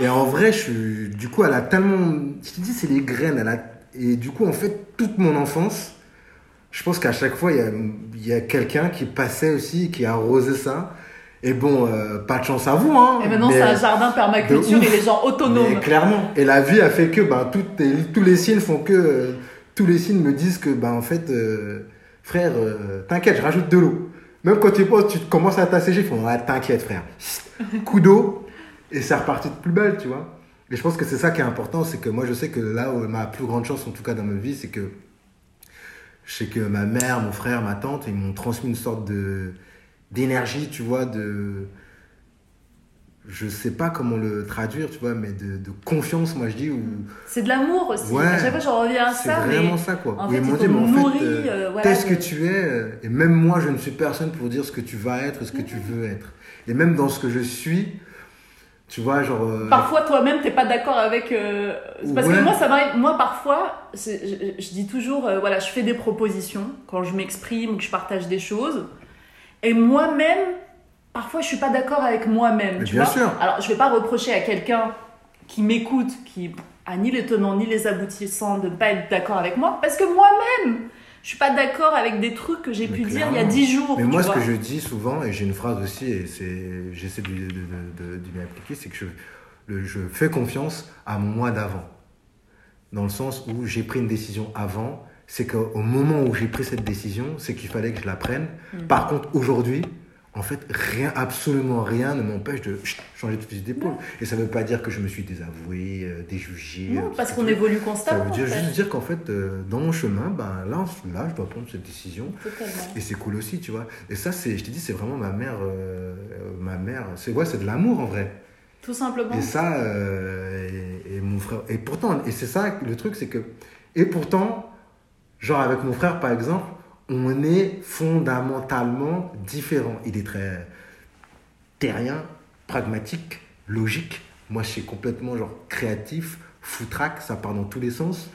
Et en vrai, je suis. Du coup, elle a tellement. Je te dis, c'est les graines. Elle a, Et du coup, en fait, toute mon enfance, je pense qu'à chaque fois, il y a, quelqu'un qui passait aussi, qui arrosait ça. Et bon, euh, pas de chance à vous, hein. Et maintenant, c'est un jardin permaculture et les gens autonomes. mais clairement. Et la vie a fait que ben, toutes les- tous les signes font que. euh, tous les signes me disent que, ben, en fait, euh, frère, t'inquiète, je rajoute de l'eau. Même quand tu penses, tu commences à t'assécher, ils font ah, t'inquiète, frère. Coup d'eau, et c'est reparti de plus belle, tu vois. Et je pense que c'est ça qui est important, c'est que moi, je sais que là, où ma plus grande chance, en tout cas dans ma vie, c'est que je sais que ma mère, mon frère, ma tante, ils m'ont transmis une sorte de d'énergie, tu vois, de je sais pas comment le traduire, tu vois, mais de, de confiance, moi je dis, ou C'est de l'amour aussi. Ouais. À chaque fois, j'en reviens à c'est ça. vraiment mais ça, quoi. en fait, dit, t'ont mais en fait, nourri, euh, euh, voilà, t'es ce que tu es, euh, et même moi, je ne suis personne pour dire ce que tu vas être, ce que tu veux être. Et même dans ce que je suis, tu vois, genre... euh, Parfois, toi-même, t'es pas d'accord avec. euh, Parce Ouais. que moi, ça m'arrive. Moi, parfois, je, je dis toujours, euh, voilà, je fais des propositions quand je m'exprime ou que je partage des choses. Et moi-même, parfois, je suis pas d'accord avec moi-même. Tu bien vois sûr. Alors, je vais pas reprocher à quelqu'un qui m'écoute, qui a ni les tenants ni les aboutissants de ne pas être d'accord avec moi, parce que moi-même, je suis pas d'accord avec des trucs que j'ai pu dire il y a dix jours. Mais moi, ce que je dis souvent, et j'ai une phrase aussi, et c'est, j'essaie de, de, de, de- d'y m'appliquer, c'est que je, le- je fais confiance à mon moi d'avant. Dans le sens où j'ai pris une décision avant, c'est qu'au moment où j'ai pris cette décision, c'est qu'il fallait que je la prenne. Mm. Par contre, aujourd'hui, en fait, rien, absolument rien ne m'empêche de changer de fusil d'épaule. Et ça ne veut pas dire que je me suis désavoué, euh, déjugé. euh, Non, tout parce ce qu'on évolue Ça constamment. veut dire en fait. juste dire qu'en fait, euh, dans mon chemin, ben, là, là, je dois prendre cette décision. Totalement. Et c'est cool aussi, tu vois. Et ça, c'est, je t'ai dit, c'est vraiment ma mère. euh, euh, ma mère, c'est ouais, c'est de l'amour en vrai. Tout simplement. Et ça, euh, et, et mon frère. Et pourtant, et c'est ça le truc, c'est que. Et pourtant, genre avec mon frère par exemple, on est fondamentalement différents. Il est très terrien, pragmatique, logique. Moi, je suis complètement genre créatif, foutraque, ça part dans tous les sens.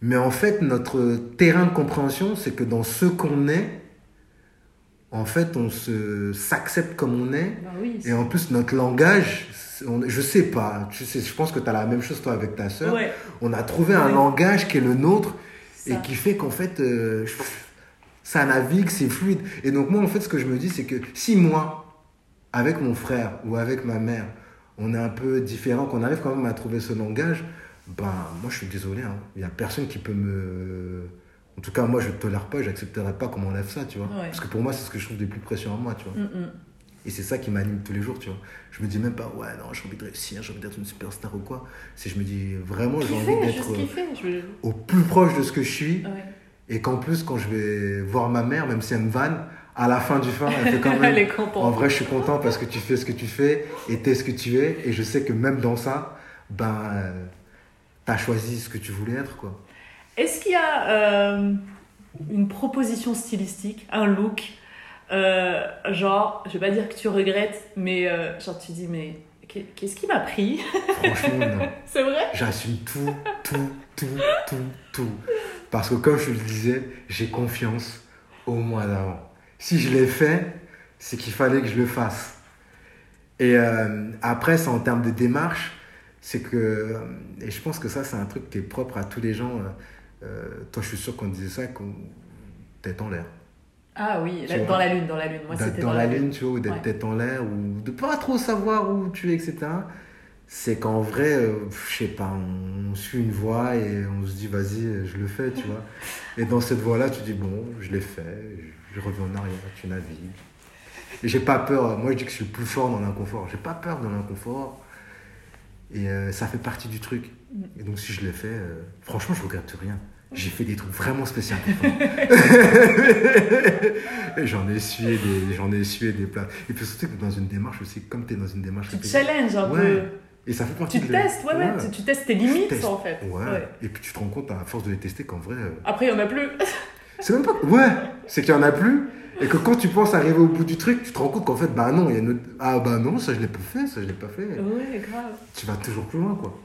Mais en fait, notre terrain de compréhension, c'est que dans ce qu'on est, en fait, on se s'accepte comme on est. Bah oui, Et en plus, notre langage, on- je sais pas, tu sais, je pense que tu as la même chose toi avec ta sœur. Ouais. On a trouvé un langage qui est le nôtre Ça. et qui fait qu'en fait, euh, ça navigue, c'est fluide. Et donc moi, en fait, ce que je me dis, c'est que si moi, avec mon frère ou avec ma mère, on est un peu différent, qu'on arrive quand même à trouver ce langage, ben moi, je suis désolé, hein. il y a personne qui peut me... En tout cas, moi, je ne tolère pas, j'accepterai pas qu'on m'enlève ça, tu vois. Ouais. Parce que pour moi, c'est ce que je trouve de plus précieux en moi, tu vois. Mm, mm. Et c'est ça qui m'anime tous les jours, tu vois. Je me dis même pas, ouais, non, j'ai envie de réussir, j'ai envie d'être une superstar ou quoi. C'est je me dis, vraiment, j'ai envie d'être euh. Je... au plus proche de ce que je suis. Ouais. Et qu'en plus, quand je vais voir ma mère, même si elle me vanne, à la fin du film, elle fait quand même. En vrai, je suis content parce que tu fais ce que tu fais et t'es ce que tu es. Et je sais que même dans ça, ben, euh, t'as choisi ce que tu voulais être, quoi. Est-ce qu'il y a euh, une proposition stylistique, un look, euh, genre, je vais pas dire que tu regrettes, mais euh, genre tu dis, mais qu'est- qu'est-ce qui m'a pris? Franchement, non. C'est vrai? J'assume tout, tout, tout, tout, tout. Parce que comme je le disais, j'ai confiance au mois d'avant. Si je l'ai fait, c'est qu'il fallait que je le fasse. Et euh, après, c'est en termes de démarche, c'est que, euh, et je pense que ça, c'est un truc qui est propre à tous les gens. euh, toi, je suis sûr qu'on disait ça, qu'on tête en l'air. Ah oui, la- dans la lune, dans la lune. Moi, c'était dans, la lune, tu vois, ou d'être Ouais. tête en l'air, ou de pas trop savoir où tu es, etc. C'est qu'en vrai, euh, je sais pas, on suit une voie et on se dit, vas-y, je le fais, tu vois. Et dans cette voie-là, tu dis, bon, je l'ai fait, je reviens en arrière, tu navigues. Et j'ai pas peur, moi je dis que je suis le plus fort dans l'inconfort, j'ai pas peur de l'inconfort. Et euh, ça fait partie du truc. Et donc si je l'ai fait, euh, franchement, je regrette rien. J'ai fait des trucs vraiment spéciaux. J'en ai sué des, j'en ai sué des plats. Et puis surtout que dans une démarche aussi, comme tu es dans une démarche Tu te challenges un Ouais. peu. Et ça fait partie Tu de testes, ouais, ouais. Tu, tu testes tes limites, testes. en fait. Ouais. Ouais. Et puis tu te rends compte à force de les tester qu'en vrai, euh, Après, il y en a plus. c'est même pas. Ouais, c'est qu'il y en a plus. Et que quand tu penses arriver au bout du truc, tu te rends compte qu'en fait, bah non, il y a une autre... Ah bah non, ça je l'ai pas fait, ça je l'ai pas fait. ouais, grave. Tu vas toujours plus loin, quoi.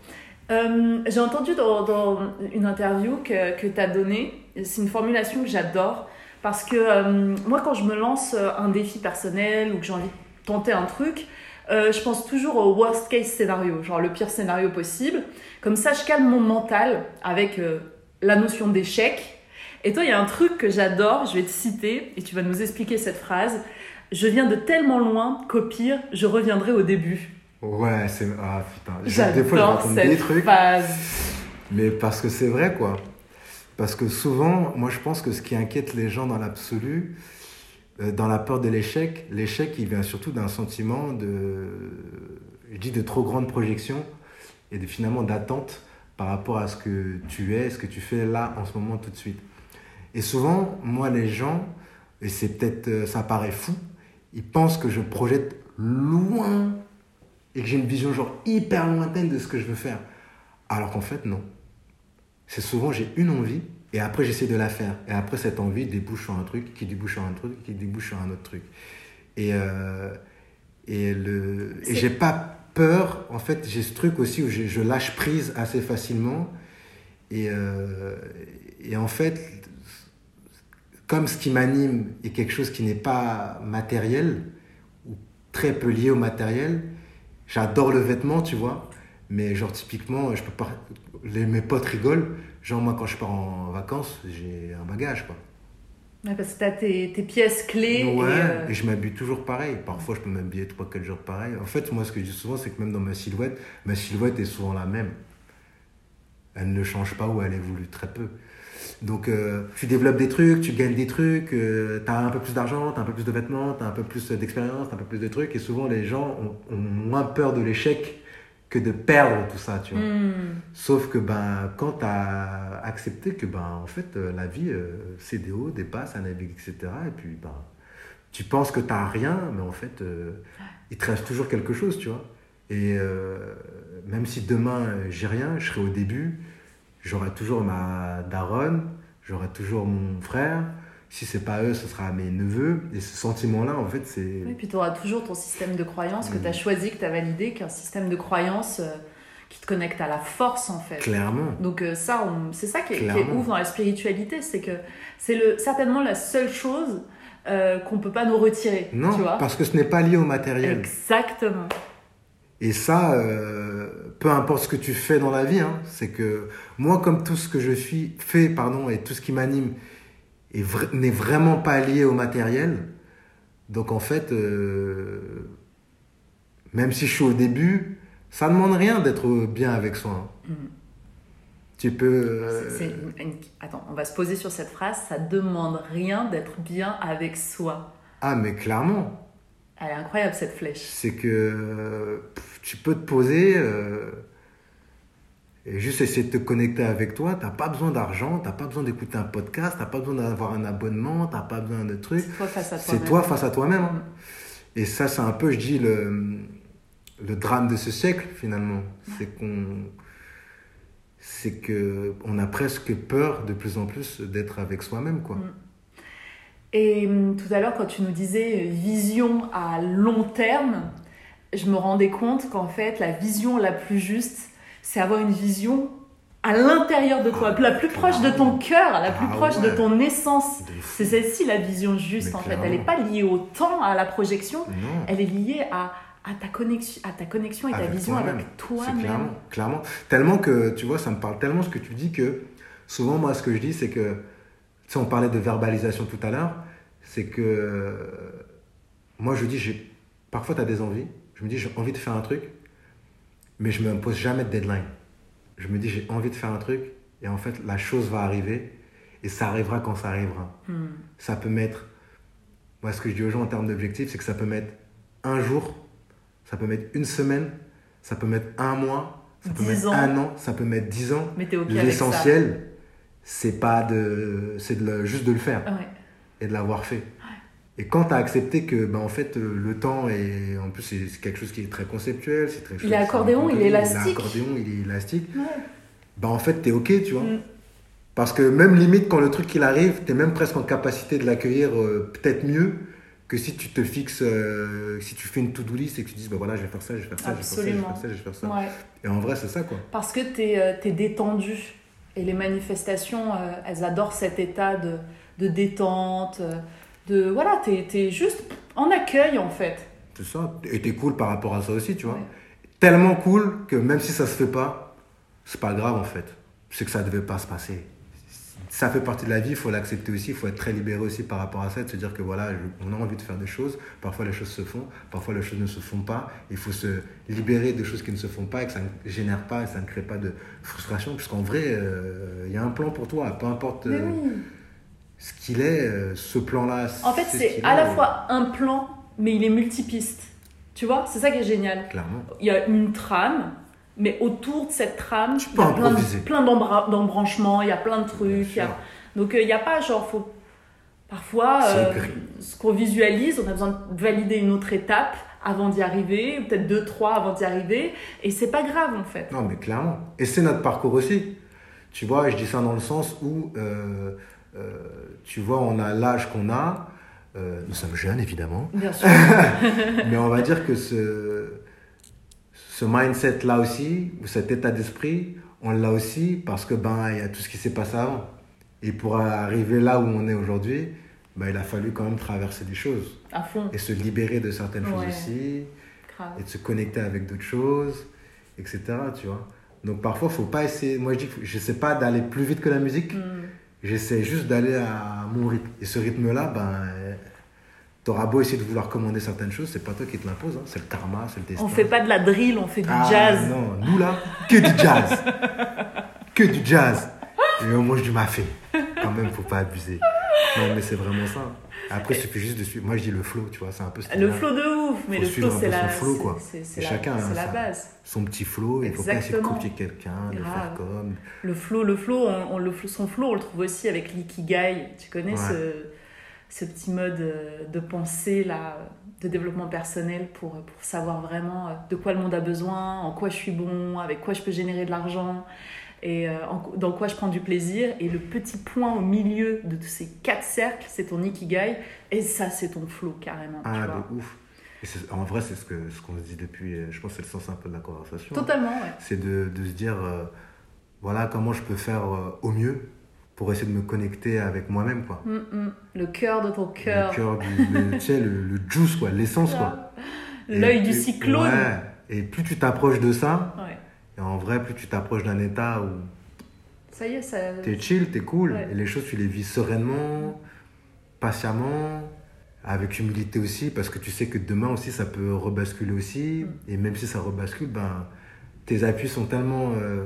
Euh, J'ai entendu dans, dans une interview que, que tu as donnée, c'est une formulation que j'adore, parce que euh, moi quand je me lance un défi personnel ou que j'ai envie de tenter un truc, euh, je pense toujours au worst case scénario, genre le pire scénario possible. Comme ça, je calme mon mental avec euh, la notion d'échec. Et toi, il y a un truc que j'adore, je vais te citer et tu vas nous expliquer cette phrase. Je viens de tellement loin qu'au pire, je reviendrai au début. Ouais, c'est. Ah putain. Des fois, je des trucs. Phrase. Mais parce que c'est vrai, quoi. Parce que souvent, moi, je pense que ce qui inquiète les gens dans l'absolu, dans la peur de l'échec, l'échec, il vient surtout d'un sentiment de. Je dis de trop grande projection et finalement d'attente par rapport à ce que tu es, ce que tu fais là, en ce moment, tout de suite. Et souvent, moi, les gens, et c'est peut-être. Euh, ça paraît fou, ils pensent que je projette loin et que j'ai une vision genre hyper lointaine de ce que je veux faire. Alors qu'en fait, non. C'est souvent j'ai une envie et après j'essaie de la faire. Et après cette envie débouche sur un truc, qui débouche sur un truc, qui débouche sur un autre truc. Et, euh, et, le, et j'ai pas peur, en fait, j'ai ce truc aussi où je, je, lâche prise assez facilement. Et, euh, et en fait, comme ce qui m'anime est quelque chose qui n'est pas matériel, ou très peu lié au matériel, j'adore le vêtement, tu vois, mais genre typiquement, je peux pas, les, mes potes rigolent, genre moi quand je pars en vacances, j'ai un bagage quoi. Ouais, parce que t'as tes, tes pièces clés. Ouais, et, euh, et je m'habille toujours pareil. Parfois, je peux m'habiller 3-4 jours pareil. En fait, moi, ce que je dis souvent, c'est que même dans ma silhouette, ma silhouette est souvent la même. Elle ne change pas ou elle évolue très peu. Donc, euh, tu développes des trucs, tu gagnes des trucs, euh, tu as un peu plus d'argent, tu as un peu plus de vêtements, tu as un peu plus d'expérience, tu as un peu plus de trucs. Et souvent, les gens ont, ont moins peur de l'échec que de perdre tout ça, tu vois. Mm. Sauf que ben, quand tu as accepté que ben, en fait, euh, la vie, euh, c'est des hauts, des bas, ça navigue, etc. Et puis, ben, tu penses que tu n'as rien, mais en fait, euh, il te reste toujours quelque chose, tu vois. Et euh, même si demain, j'ai rien, je serai au début, j'aurai toujours ma daronne, j'aurai toujours mon frère, si c'est pas eux, ce sera mes neveux. Et ce sentiment-là, en fait, c'est. Et puis tu auras toujours ton système de croyance que tu as choisi, que tu as validé, qu'un système de croyance euh, qui te connecte à la force, en fait. Clairement. Donc euh, ça, on... c'est ça qui est, qui est, ouf dans la spiritualité, c'est que c'est le... certainement la seule chose euh, qu'on peut pas nous retirer. Non, tu vois parce que ce n'est pas lié au matériel. Exactement. Et ça, euh, peu importe ce que tu fais dans la vie, hein, c'est que moi, comme tout ce que je suis, fais, pardon, et tout ce qui m'anime, n'est vraiment pas lié au matériel. Donc en fait, euh, même si je suis au début, ça ne demande rien d'être bien avec soi. Mm. Tu peux... Euh... Une... Attends, on va se poser sur cette phrase, ça demande rien d'être bien avec soi. Ah mais clairement. Elle est incroyable cette flèche. C'est que pff, tu peux te poser... Euh, et juste essayer de te connecter avec toi, tu n'as pas besoin d'argent, tu n'as pas besoin d'écouter un podcast, tu n'as pas besoin d'avoir un abonnement, tu n'as pas besoin de trucs. C'est toi face à toi. C'est toi face à toi-même. Mmh. Et ça, c'est un peu, je dis, le, le drame de ce siècle, finalement. C'est qu'on. C'est que on a presque peur de plus en plus d'être avec soi-même, quoi. Mmh. Et tout à l'heure, quand tu nous disais vision à long terme, je me rendais compte qu'en fait, la vision la plus juste, c'est avoir une vision à l'intérieur de toi, ah, la plus proche de ton cœur, la plus ah, proche ouais. de ton essence. C'est celle-ci la vision juste Mais en clairement. fait. Elle n'est pas liée au temps, à la projection, non. elle est liée à, à, ta, connexion, à ta connexion et avec ta vision toi avec toi-même. Clairement, clairement. Tellement que, tu vois, ça me parle tellement ce que tu dis que souvent, moi, ce que je dis, c'est que, tu sais, on parlait de verbalisation tout à l'heure, c'est que moi, je dis, parfois, tu as des envies, je me dis, j'ai envie de faire un truc, mais je ne me pose jamais de deadline. Je me dis, j'ai envie de faire un truc, et en fait, la chose va arriver, et ça arrivera quand ça arrivera. Hmm. Ça peut mettre, moi, ce que je dis aux gens en termes d'objectifs, c'est que ça peut mettre un jour, ça peut mettre une semaine, ça peut mettre un mois, ça peut mettre ans. un an, ça peut mettre dix ans. Mais t'es OK L'essentiel, c'est pas de, c'est de juste de le faire Ouais. et de l'avoir fait. Et quand tu as accepté que, ben, en fait, euh, le temps est, en plus, c'est quelque chose qui est très conceptuel, c'est très. Il est accordéon, il est élastique. Il est accordéon, il est élastique. Ouais. Ben, en fait, t'es ok, tu vois. Mm. Parce que même limite, quand le truc il arrive, t'es même presque en capacité de l'accueillir euh, peut-être mieux que si tu te fixes, euh, si tu fais une to-do list et que tu dis, ben voilà, je vais faire ça, je vais faire ça, je vais faire ça, je vais Absolument. faire ça, je vais faire ça. Ouais. Et en vrai, c'est ça, quoi. Parce que tu es, détendu. Et les manifestations, elles adorent cet état de, de détente. De, voilà, tu es, juste en accueil en fait. C'est ça. Et t'es cool par rapport à ça aussi, tu vois. Ouais. Tellement cool que même si ça se fait pas, c'est pas grave en fait. C'est que ça devait pas se passer. ça fait partie de la vie, il faut l'accepter aussi, il faut être très libéré aussi par rapport à ça, de se dire que voilà, on a envie de faire des choses, parfois les choses se font, parfois les choses ne se font pas, il faut se libérer de choses qui ne se font pas et que ça ne génère pas, et ça ne crée pas de frustration, puisqu'en vrai, euh, il y a un plan pour toi, peu importe euh, oui. Ce qu'il est, euh, ce plan-là. En fait, ce c'est à est, la fois un plan, mais il est multipiste. Tu vois, c'est ça qui est génial. Clairement. Il y a une trame, mais autour de cette trame, Tu il y a plein, de, plein d'embra- d'embranchements, il y a plein de trucs. il y a- sûr. Donc euh, il n'y a pas genre, faut... parfois, euh, ce qu'on visualise, on a besoin de valider une autre étape avant d'y arriver, peut-être deux, trois avant d'y arriver, et c'est pas grave en fait. Non, mais clairement. Et c'est notre parcours aussi. Tu vois, je dis ça dans le sens où, euh, tu vois, on a l'âge qu'on a. Euh, nous sommes jeunes, évidemment. Bien sûr. mais on va dire que ce, ce mindset-là aussi, ou cet état d'esprit, on l'a aussi parce que ben, il y a tout ce qui s'est passé avant. Et pour arriver là où on est aujourd'hui, ben, il a fallu quand même traverser des choses. à fond. Et se libérer de certaines choses aussi Grave. et de se connecter avec d'autres choses, etc. Tu vois. Donc parfois, faut pas essayer. Moi, je dis, que je sais pas d'aller plus vite que la musique. Mm. J'essaie juste d'aller à mon rythme. Et ce rythme-là, ben, t'auras beau essayer de vouloir commander certaines choses, c'est pas toi qui te l'impose. hein. C'est le karma, c'est le destin. On fait pas de la drill, on fait du Ah, jazz. Non, nous là, que du jazz. que du jazz. Et on mange du mafé. Quand même, faut pas abuser. Non, mais c'est vraiment ça. Après, il suffit juste de suivre. Moi, je dis le flow, tu vois, c'est un peu Le style-là. flow de ouf, mais Faut le flow un c'est la, flow, quoi. la, chacun a c'est la sa- base. Son petit flow, il faut pas essayer de copier quelqu'un, de faire comme. Le flow, le flow, on, on le, son flow, on le trouve aussi avec l'ikigai. Tu connais Ouais. ce, ce petit mode euh, de pensée là, de développement personnel pour, pour savoir vraiment euh, de quoi le monde a besoin, en quoi je suis bon, avec quoi je peux générer de l'argent et euh, dans quoi je prends du plaisir. Et le petit point au milieu de tous ces quatre cercles, c'est ton ikigai. Et ça, c'est ton flow carrément. tu Ah, vois. de ouf. Et en vrai, c'est ce qu'on ce qu'on se dit depuis. euh, Je pense que c'est le sens un peu de la conversation. Totalement, ouais. C'est de, de se dire, euh, voilà, comment je peux faire euh, au mieux pour essayer de me connecter avec moi-même, quoi. Mm, mm. Le cœur de ton cœur. Le cœur du. le- tu sais, le, le juice, quoi, l'essence, quoi. L'œil du cyclone. Ouais. Et plus tu t'approches de ça, Ouais. Et en vrai, plus tu t'approches d'un état où Ça y est, ça. T'es chill, t'es cool. Ouais. Et les choses, tu les vis sereinement, patiemment, avec humilité aussi, parce que tu sais que demain aussi, ça peut rebasculer aussi. Mm. Et même si ça rebascule, ben, tes appuis sont tellement. Euh,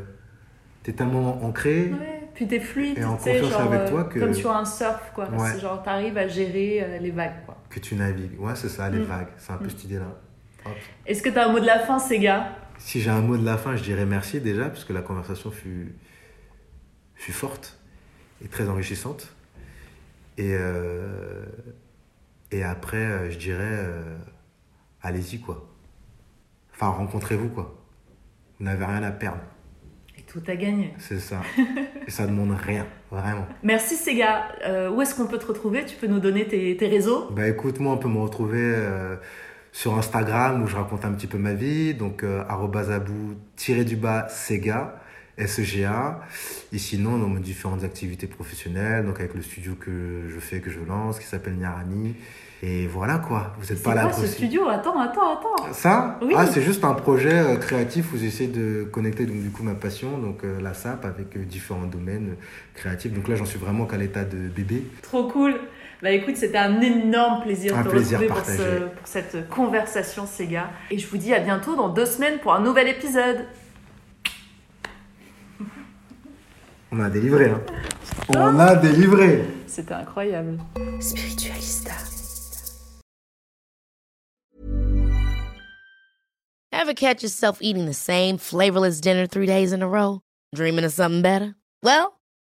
t'es tellement ancré. Ouais, puis t'es fluide, Et en tu sais, confiance genre, avec euh, toi que- comme sur un surf, quoi. Ouais. C'est genre, t'arrives à gérer euh, les vagues, quoi. Que tu navigues. Ouais, c'est ça, les Mm. vagues. C'est un peu Mm. cette idée-là. Hop. Est-ce que t'as un mot de la fin, ces gars Si j'ai un mot de la fin, je dirais merci déjà, parce que la conversation fut, fut forte et très enrichissante. Et, euh, et après, euh, je dirais, euh, allez-y, quoi. Enfin, rencontrez-vous, quoi. Vous n'avez rien à perdre, Et tout a gagné. c'est ça. et ça demande rien, vraiment. Merci, ces gars. Euh, où est-ce qu'on peut te retrouver? Tu peux nous donner tes, tes réseaux? Bah écoute, moi, on peut me retrouver sur Instagram où je raconte un petit peu ma vie, donc euh, arobase abou tiré du bas Sega, SEGA. Et sinon, dans mes différentes activités professionnelles, donc avec le studio que je fais, que je lance, qui s'appelle Nyarani. Et voilà quoi, vous C'est n'êtes pas là quoi ce studio? Attends, attends, attends. Ça? Oui. Ah, c'est juste un projet euh, créatif où j'essaie de connecter donc, du coup ma passion, donc euh, la SAP, avec euh, différents domaines créatifs. Donc là, j'en suis vraiment qu'à l'état de bébé. Trop cool. Bah écoute, c'était un énorme plaisir Un de te plaisir retrouver pour, ce- pour cette conversation, ces gars. Et je vous dis à bientôt dans deux semaines pour un nouvel épisode. On a délivré, hein. On a délivré C'était incroyable. Spiritualista. Ever catch yourself eating the same flavorless dinner three days in a row? Dreaming of something better? Well,